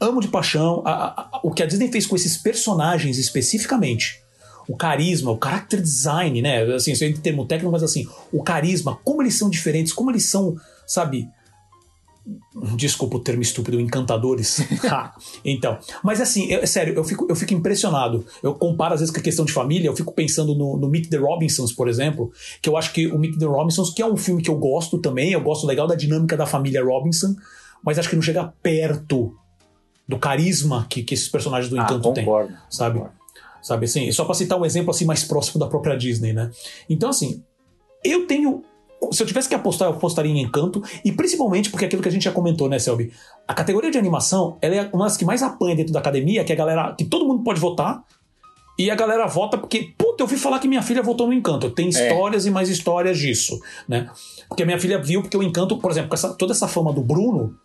amo de paixão a, a, o que a Disney fez com esses personagens especificamente. O carisma, o character design, né? Assim, isso é termo técnico, mas assim, o carisma, como eles são diferentes, como eles são, sabe? Desculpa o termo estúpido, encantadores. então, mas assim, é sério, eu fico, eu fico impressionado. Eu comparo às vezes com a questão de família, eu fico pensando no, no Meet the Robinsons, por exemplo, que eu acho que o Meet the Robinsons, que é um filme que eu gosto também, eu gosto legal da dinâmica da família Robinson, mas acho que não chega perto do carisma que, que esses personagens do ah, Encanto têm. Sabe? Concordo. Sabe assim, só para citar um exemplo assim mais próximo da própria Disney, né? Então, assim, eu tenho. Se eu tivesse que apostar, eu apostaria em Encanto, e principalmente porque aquilo que a gente já comentou, né, Selby? A categoria de animação ela é uma das que mais apanha dentro da academia, que a galera. que todo mundo pode votar, e a galera vota porque, puta, eu ouvi falar que minha filha votou no Encanto. Tem é. histórias é. e mais histórias disso, né? Porque a minha filha viu, porque o Encanto, por exemplo, com essa, toda essa fama do Bruno,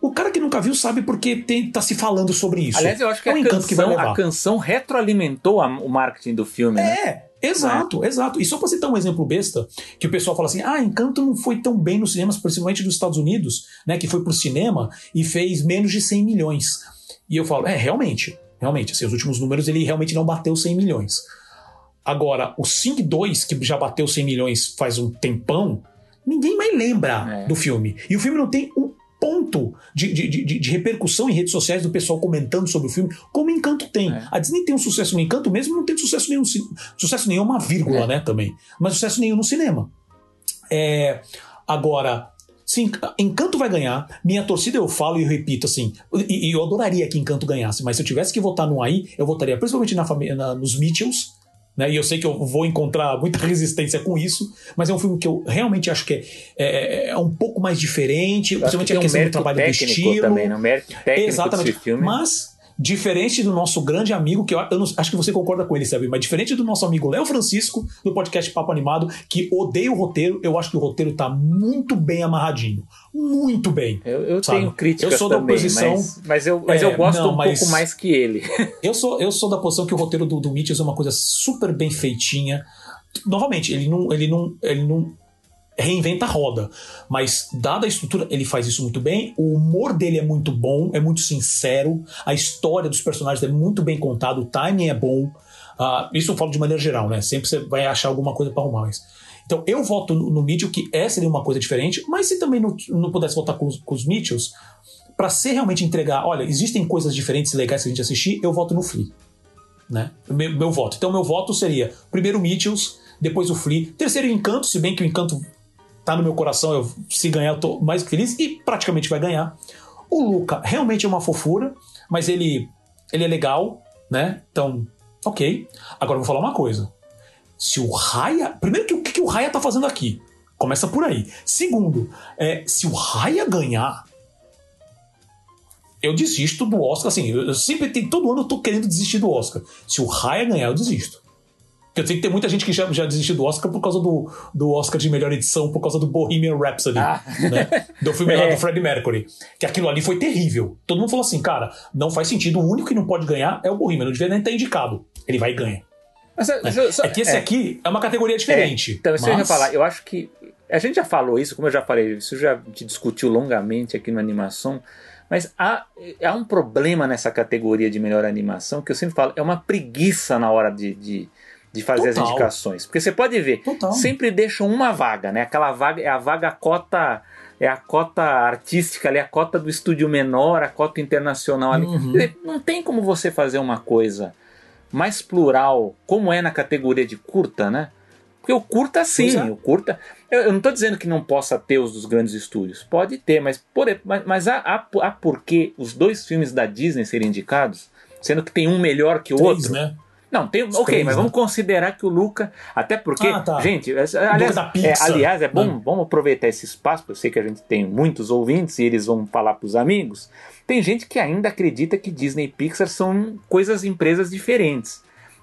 o cara que nunca viu sabe porque tem, tá se falando sobre isso. Aliás, eu acho que, é a, canção, que a canção retroalimentou a, o marketing do filme. Né? É, exato, é. exato. E só pra citar um exemplo besta, que o pessoal fala assim: ah, Encanto não foi tão bem nos cinemas, principalmente dos Estados Unidos, né? Que foi pro cinema e fez menos de 100 milhões. E eu falo: é, realmente. Realmente, assim, os últimos números ele realmente não bateu 100 milhões. Agora, o Sing 2, que já bateu 100 milhões faz um tempão, ninguém mais lembra É. do filme. E o filme não tem um ponto de, de, de, de repercussão em redes sociais do pessoal comentando sobre o filme, como Encanto tem. É. A Disney tem um sucesso no Encanto mesmo, não tem sucesso nenhum. Sucesso nenhum é uma vírgula, É. né, também. Mas sucesso nenhum no cinema. É, agora, sim, Encanto vai ganhar. Minha torcida, eu falo e repito assim. E, e eu adoraria que Encanto ganhasse, mas se eu tivesse que votar no aí, eu votaria principalmente na família, na- nos Mitchells. Né? E eu sei que eu vou encontrar muita resistência com isso, mas é um filme que eu realmente acho que é, é- é um pouco mais diferente, principalmente a um questão do mérito trabalho do estilo. também, né? Um mérito técnico Exatamente. Mas, diferente do nosso grande amigo, que eu, eu não- acho que você concorda com ele, sabe? Mas diferente do nosso amigo Léo Francisco, do podcast Papo Animado, que odeia o roteiro, eu acho que o roteiro tá muito bem amarradinho. Muito bem. Eu, eu tenho críticas Eu sou da também, oposição. mas, mas eu, mas É, eu gosto não, um mas- pouco mais que ele. Eu sou, eu sou da posição que o roteiro do, do Mitchell é uma coisa super bem feitinha. Novamente, ele não, ele não, ele não reinventa a roda, mas dada a estrutura, ele faz isso muito bem. O humor dele é muito bom, é muito sincero. A história dos personagens é muito bem contada, o timing é bom. Ah, isso eu falo de maneira geral, né? Sempre você vai achar alguma coisa para arrumar. Mas... Então eu voto no, no Mitchell, que essa seria uma coisa diferente, mas se também não, não pudesse votar com os, com os Mitchells, para ser realmente entregar, olha, existem coisas diferentes legais que a gente assistir, eu voto no Flea. Né? Meu, meu voto. Então, meu voto seria primeiro Mitchells, depois o Flea, terceiro Encanto, se bem que o Encanto tá no meu coração, eu, se ganhar, eu tô mais feliz, e praticamente vai ganhar. O Luca realmente é uma fofura, mas ele, ele é legal, né? Então, ok. Agora eu vou falar uma coisa. Se o Raya. Primeiro, que o que, que o Raya tá fazendo aqui? Começa por aí. Segundo, é, se o Raya ganhar, eu desisto do Oscar. Assim, eu, sempre tenho. Todo ano eu tô querendo desistir do Oscar. Se o Raya ganhar, eu desisto. Eu sei que tem muita gente que já, já desistiu do Oscar por causa do, do Oscar de melhor edição, por causa do Bohemian Rhapsody, Ah. né? Do filme lá É. do Freddie Mercury. Que aquilo ali foi terrível. Todo mundo falou assim, cara, não faz sentido. O único que não pode ganhar é o Bohemian. Não devia nem estar indicado. Ele vai e ganha. Mas, só- só- É que esse é. aqui é uma categoria diferente. É, então, isso eu ia mas- falar. Eu acho que. A gente já falou isso, como eu já falei, isso já te discutiu longamente aqui no Animação. Mas há, há um problema nessa categoria de melhor animação que eu sempre falo, é uma preguiça na hora de, de, de fazer as Total. indicações. Porque você pode ver, Total. sempre deixam uma vaga, né? Aquela vaga é a vaga cota. É a cota artística ali, a cota do estúdio menor, a cota internacional ali. Uhum. Não tem como você fazer uma coisa mais plural, como é na categoria de curta, né? Porque o curta, sim, é. o curta. Eu, eu não estou dizendo que não possa ter os dos grandes estúdios. Pode ter, mas, por, mas, mas há, há, há por que os dois filmes da Disney serem indicados, sendo que tem um melhor que o Três, outro. né? Não, tem. Os ok, três, mas né? vamos considerar que o Luca. Até porque, Ah, tá. gente, aliás, é, aliás, é bom, né? vamos aproveitar esse espaço, porque eu sei que a gente tem muitos ouvintes e eles vão falar para os amigos. Tem gente que ainda acredita que Disney e Pixar são coisas, empresas diferentes.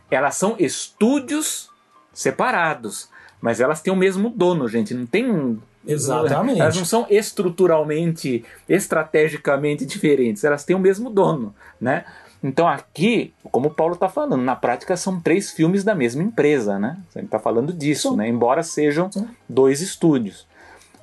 Elas são estúdios separados, mas elas têm o mesmo dono, gente. Não tem um. Exatamente. Elas não são estruturalmente, estrategicamente diferentes. Elas têm o mesmo dono, né? Então aqui, como o Paulo está falando, na prática são três filmes da mesma empresa, né? Gente está falando disso, né? Embora sejam dois estúdios.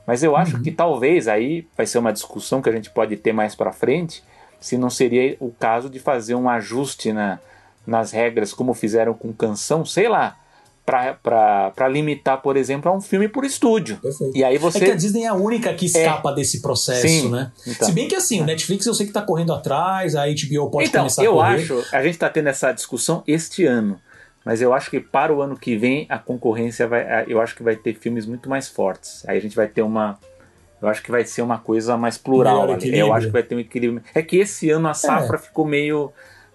Mas eu acho Uhum. que talvez aí vai ser uma discussão que a gente pode ter mais para frente, se não seria o caso de fazer um ajuste na, nas regras, como fizeram com canção, sei lá, para limitar, por exemplo, a um filme por estúdio. Perfeito. E aí É você. que a Disney é a única que escapa desse processo, Sim, né? então. Se bem que assim, o Netflix eu sei que tá correndo atrás, a HBO pode então, começar a eu correr. acho, a gente está tendo essa discussão este ano, mas eu acho que para o ano que vem a concorrência vai, eu acho que vai ter filmes muito mais fortes. Aí a gente vai ter uma, eu acho que vai ser uma coisa mais plural. Eu acho que vai ter um equilíbrio. É que esse ano a safra ficou meio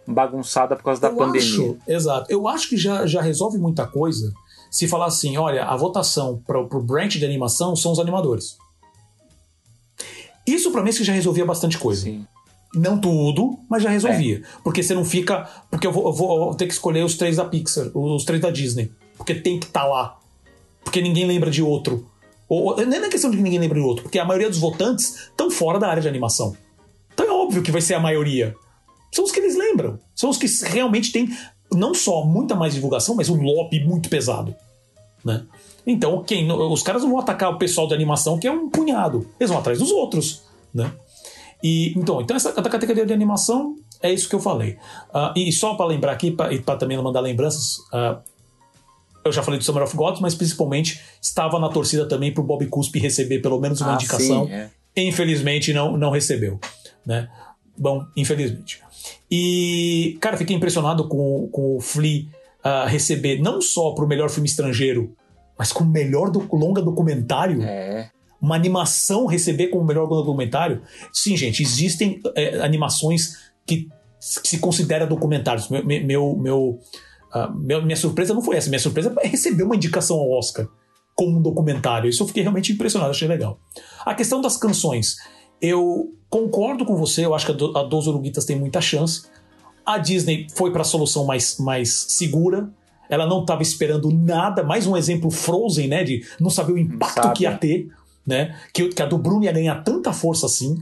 bagunçada por causa da eu pandemia. acho, exato. Eu acho que já, já resolve muita coisa se falar assim, olha, a votação para o branch de animação são os animadores. Isso pra mim acho que já resolvia bastante coisa. Sim. Não tudo, mas já É. resolvia. Porque você não fica. Porque eu vou, eu vou- ter que escolher os três da Pixar, os três da Disney. Porque tem que estar lá. Porque ninguém lembra de outro. Ou, ou- nem é questão de que ninguém lembra de outro, porque a maioria dos votantes estão fora da área de animação. Então é óbvio que vai ser a maioria. São os que eles lembram. São os que realmente têm não só muita mais divulgação, mas um lobby muito pesado. Né? Então, quem, os caras não vão atacar o pessoal de animação, que é um punhado. Eles vão atrás dos outros. Né? E, então, então, essa categoria de animação, É isso que eu falei. Uh, e só para lembrar aqui, pra, e para também mandar lembranças, uh, eu já falei do Summer of Gods, mas principalmente estava na torcida também para o Bob Cuspe receber pelo menos uma ah, indicação. Sim, é. Infelizmente não, não recebeu. Né? Bom, infelizmente. E, cara, fiquei impressionado com, com o Flea uh, receber não só para o melhor filme estrangeiro, mas com o melhor do, longa documentário. É. Uma animação receber como melhor longa documentário. Sim, gente, existem é, animações que, que, se considera documentários. Meu, meu, meu, uh, minha surpresa não foi essa. Minha surpresa é receber uma indicação ao Oscar como um documentário. Isso eu fiquei realmente impressionado, achei legal. A questão das canções. Eu concordo com você, eu acho que a Dos Uruguitas tem muita chance. A Disney foi para a solução mais, mais segura. Ela não estava esperando nada. Mais um exemplo Frozen, né? De não saber o impacto que ia ter, né? Que, que, a do Bruno ia ganhar tanta força assim.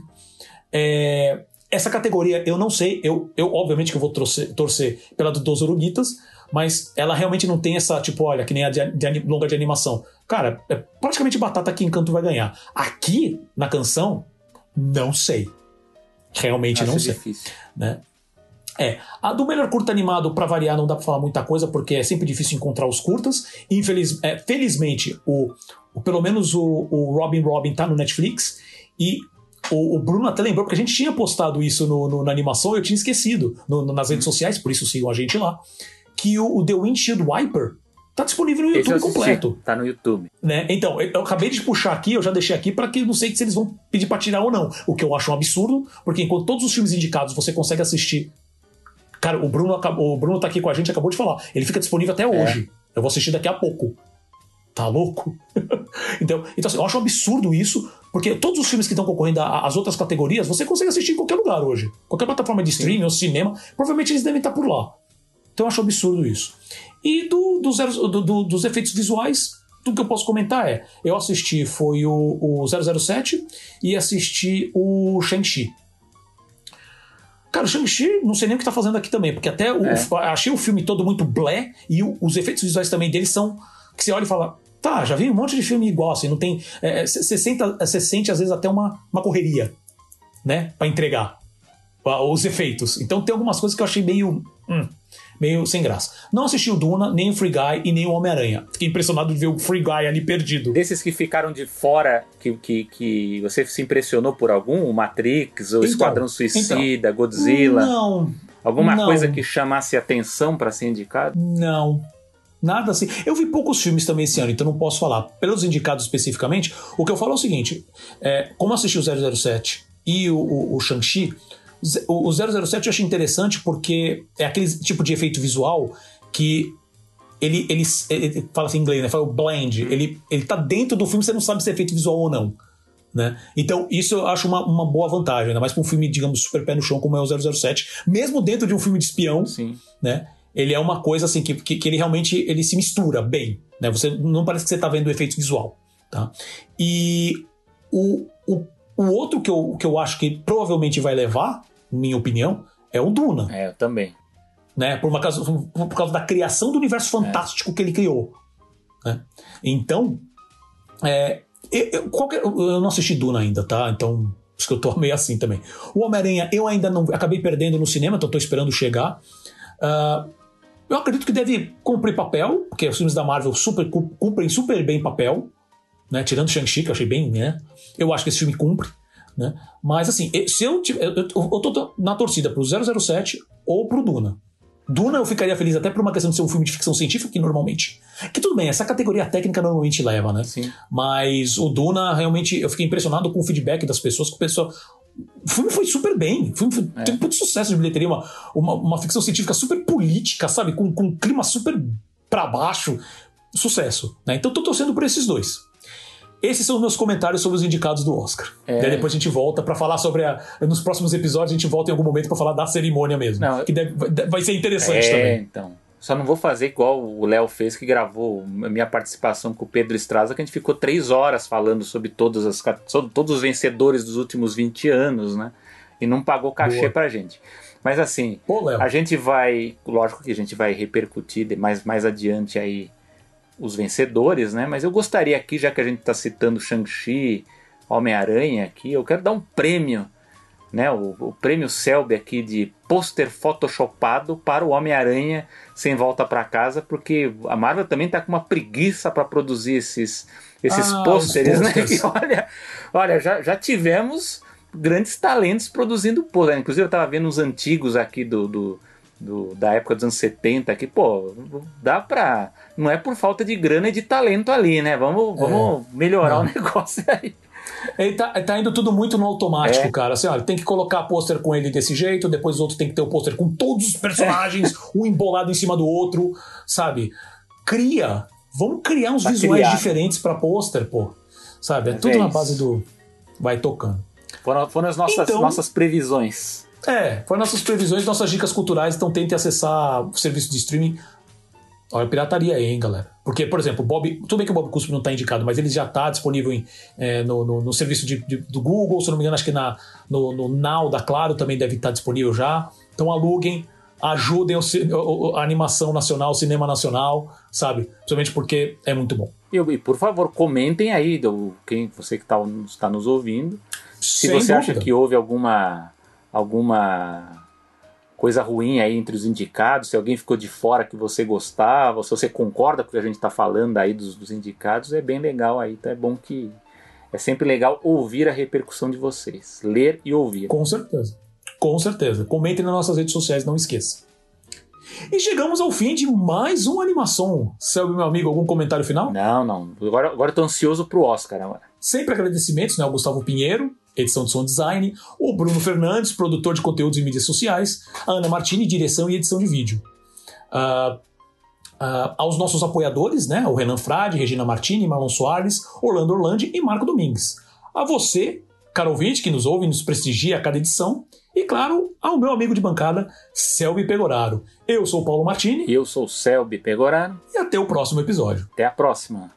É, essa categoria, eu não sei. Eu, eu obviamente que eu vou torcer, torcer pela do Dos Uruguitas, mas ela realmente não tem essa, tipo, olha, que nem a de, de longa de animação. Cara, é praticamente batata que Encanto vai ganhar. Aqui, na canção, não sei. Realmente Acho não sei. Difícil. Né? É, a do melhor curta animado, para variar, não dá pra falar muita coisa, porque é sempre difícil encontrar os curtas. Infeliz, é, felizmente, o, o, pelo menos o, o Robin Robin tá no Netflix. E o, o, Bruno até lembrou, porque a gente tinha postado isso no, no, na animação eu tinha esquecido no, nas redes sociais, por isso sigam a gente lá. Que o, o The Windshield Wiper Tá disponível no YouTube completo. Tá no YouTube. Né? Então, eu acabei de puxar aqui, eu já deixei aqui para que não sei se eles vão pedir para tirar ou não. O que eu acho um absurdo, porque enquanto todos os filmes indicados você consegue assistir. Cara, o Bruno, acabou, o Bruno tá aqui com a gente, acabou de falar. Ele fica disponível até hoje. É. Eu vou assistir daqui a pouco. Tá louco? então, então assim, eu acho um absurdo isso, porque todos os filmes que estão concorrendo às outras categorias, você consegue assistir em qualquer lugar hoje. Qualquer plataforma de streaming Sim. ou cinema, provavelmente eles devem estar por lá. Então eu acho absurdo isso. E do, do zero, do, dos efeitos visuais, tudo que eu posso comentar é: eu assisti foi o, o 007 e assisti o Shang-Chi. Cara, o Shang-Chi, não sei nem o que tá fazendo aqui também, porque até o, é. achei o filme todo muito blé e o, os efeitos visuais também dele são. que você olha e fala, tá, já vi um monte de filme igual, assim, não tem. Você é, sente às vezes até uma, uma correria, né, para entregar os efeitos. Então tem algumas coisas que eu achei meio. Hum, meio sem graça. Não assisti o Duna, nem o Free Guy e nem o Homem-Aranha. Fiquei impressionado de ver o Free Guy ali perdido. Desses que ficaram de fora, que, que, que você se impressionou por algum? O Matrix, o então, Esquadrão Suicida, então, Godzilla? Não. Alguma não. coisa que chamasse atenção para ser indicado? Não. Nada assim. Eu vi poucos filmes também esse ano, então não posso falar. Pelos indicados especificamente, o que eu falo é o seguinte: é, como assisti o 007 e o, o, o Shang-Chi, o 007 eu achei interessante porque é aquele tipo de efeito visual que ele, ele, ele fala assim em inglês, né? Fala o blend. Ele, ele tá dentro do filme, você não sabe se é efeito visual ou não. Né? Então, isso eu acho uma, uma boa vantagem, ainda mais para um filme, digamos, super pé no chão como é o 007, mesmo dentro de um filme de espião, Sim. né? Ele é uma coisa assim que, que, que, ele realmente ele se mistura bem, né? Você não parece que você tá vendo o efeito visual, tá? E o, o o outro que eu, que eu acho que provavelmente vai levar, minha opinião, é o Duna. É, eu também. Né? Por, uma causa, por causa da criação do universo fantástico é. que ele criou. Né? Então, é, eu, qualquer, eu não assisti Duna ainda, tá? Então, acho que eu tô meio assim também. O Homem-Aranha, eu ainda não. Acabei perdendo no cinema, então tô esperando chegar. Uh, eu acredito que deve cumprir papel, porque os filmes da Marvel super, cumprem super bem papel né? Tirando Shang-Chi, que eu achei bem, né? Eu acho que esse filme cumpre, né? Mas assim, se eu tiver. Eu, eu, eu tô na torcida pro 007 ou pro Duna. Duna eu ficaria feliz até por uma questão de ser um filme de ficção científica, que normalmente. Que tudo bem, essa categoria técnica normalmente leva, né? Sim. Mas o Duna, realmente, eu fiquei impressionado com o feedback das pessoas, que o pessoal. O filme foi super bem. O filme foi, é. teve muito sucesso de bilheteria, uma, uma, uma, ficção científica super política, sabe? Com, com um clima super para baixo. Sucesso. Né? Então tô torcendo por esses dois. Esses são os meus comentários sobre os indicados do Oscar. É. Daí depois a gente volta para falar sobre a. Nos próximos episódios a gente volta em algum momento para falar da cerimônia mesmo. Não, que deve, vai ser interessante é, também. então. Só não vou fazer igual o Léo fez, que gravou a minha participação com o Pedro Estraza, que a gente ficou três horas falando sobre todas as, sobre todos os vencedores dos últimos 20 anos, né? E não pagou cachê Boa. pra gente. Mas assim, Pô, a gente vai. Lógico que a gente vai repercutir mais, mais adiante aí os vencedores, né? Mas eu gostaria aqui, já que a gente está citando Shang-Chi, Homem-Aranha aqui, eu quero dar um prêmio né, o, o prêmio Selby aqui de pôster photoshopado para o Homem-Aranha sem volta para casa, porque a Marvel também tá com uma preguiça para produzir esses, esses ah, pôsteres, né? Que, olha, olha já, já tivemos grandes talentos produzindo pôster. Inclusive, eu tava vendo uns antigos aqui do, do, do, da época dos anos 70 que, pô, dá pra. Não é por falta de grana e de talento ali, né? Vamos, vamos é. melhorar não. o negócio aí. Ele tá, tá, indo tudo muito no automático, é. cara. Assim, olha, tem que colocar pôster com ele desse jeito, depois o outro tem que ter o pôster com todos os personagens, um embolado em cima do outro, sabe? Cria. Vamos criar uns visuais diferentes para pôster, pô. Sabe? É Mas tudo é na base do. Vai tocando. Foram, foram as nossas, então, nossas previsões. É, foram nossas previsões, nossas dicas culturais. Então tente acessar o serviço de streaming Olha a pirataria aí, hein, galera. Porque, por exemplo, Bob, tudo bem que o Bob Cuspe não está indicado, mas ele já está disponível em, é, no, no, no, serviço de, de, do Google, se não me engano, acho que na, no, no Now da Claro também deve estar tá disponível já. Então aluguem, ajudem o, a animação nacional, o cinema nacional, sabe? Principalmente porque é muito bom. E, e por favor, comentem aí, do, quem você que tá, está nos ouvindo. Se Sem você dúvida. acha que houve alguma alguma coisa ruim aí entre os indicados, se alguém ficou de fora que você gostava, se você concorda com o que a gente está falando aí dos, dos, indicados, é bem legal aí, então é bom que. É sempre legal ouvir a repercussão de vocês, ler e ouvir. Com certeza. Com certeza. Comentem nas nossas redes sociais, não esqueça. E chegamos ao fim de mais uma animação. Selby, meu amigo, algum comentário final? Não, não. Agora, agora eu tô ansioso pro Oscar agora. Sempre agradecimentos, né? Ao Gustavo Pinheiro, edição de som design, o Bruno Fernandes, produtor de conteúdos e mídias sociais, a Ana Martini, direção e edição de vídeo. Uh, uh, aos nossos apoiadores, né, o Renan Frade, Regina Martini, Marlon Soares, Orlando Orlandi e Marco Domingues. A você, caro ouvinte, que nos ouve e nos prestigia a cada edição. E claro, ao meu amigo de bancada, Selby Pegoraro. Eu sou o Paulo Martini. E eu sou o Selby Pegoraro. E até o próximo episódio. Até a próxima.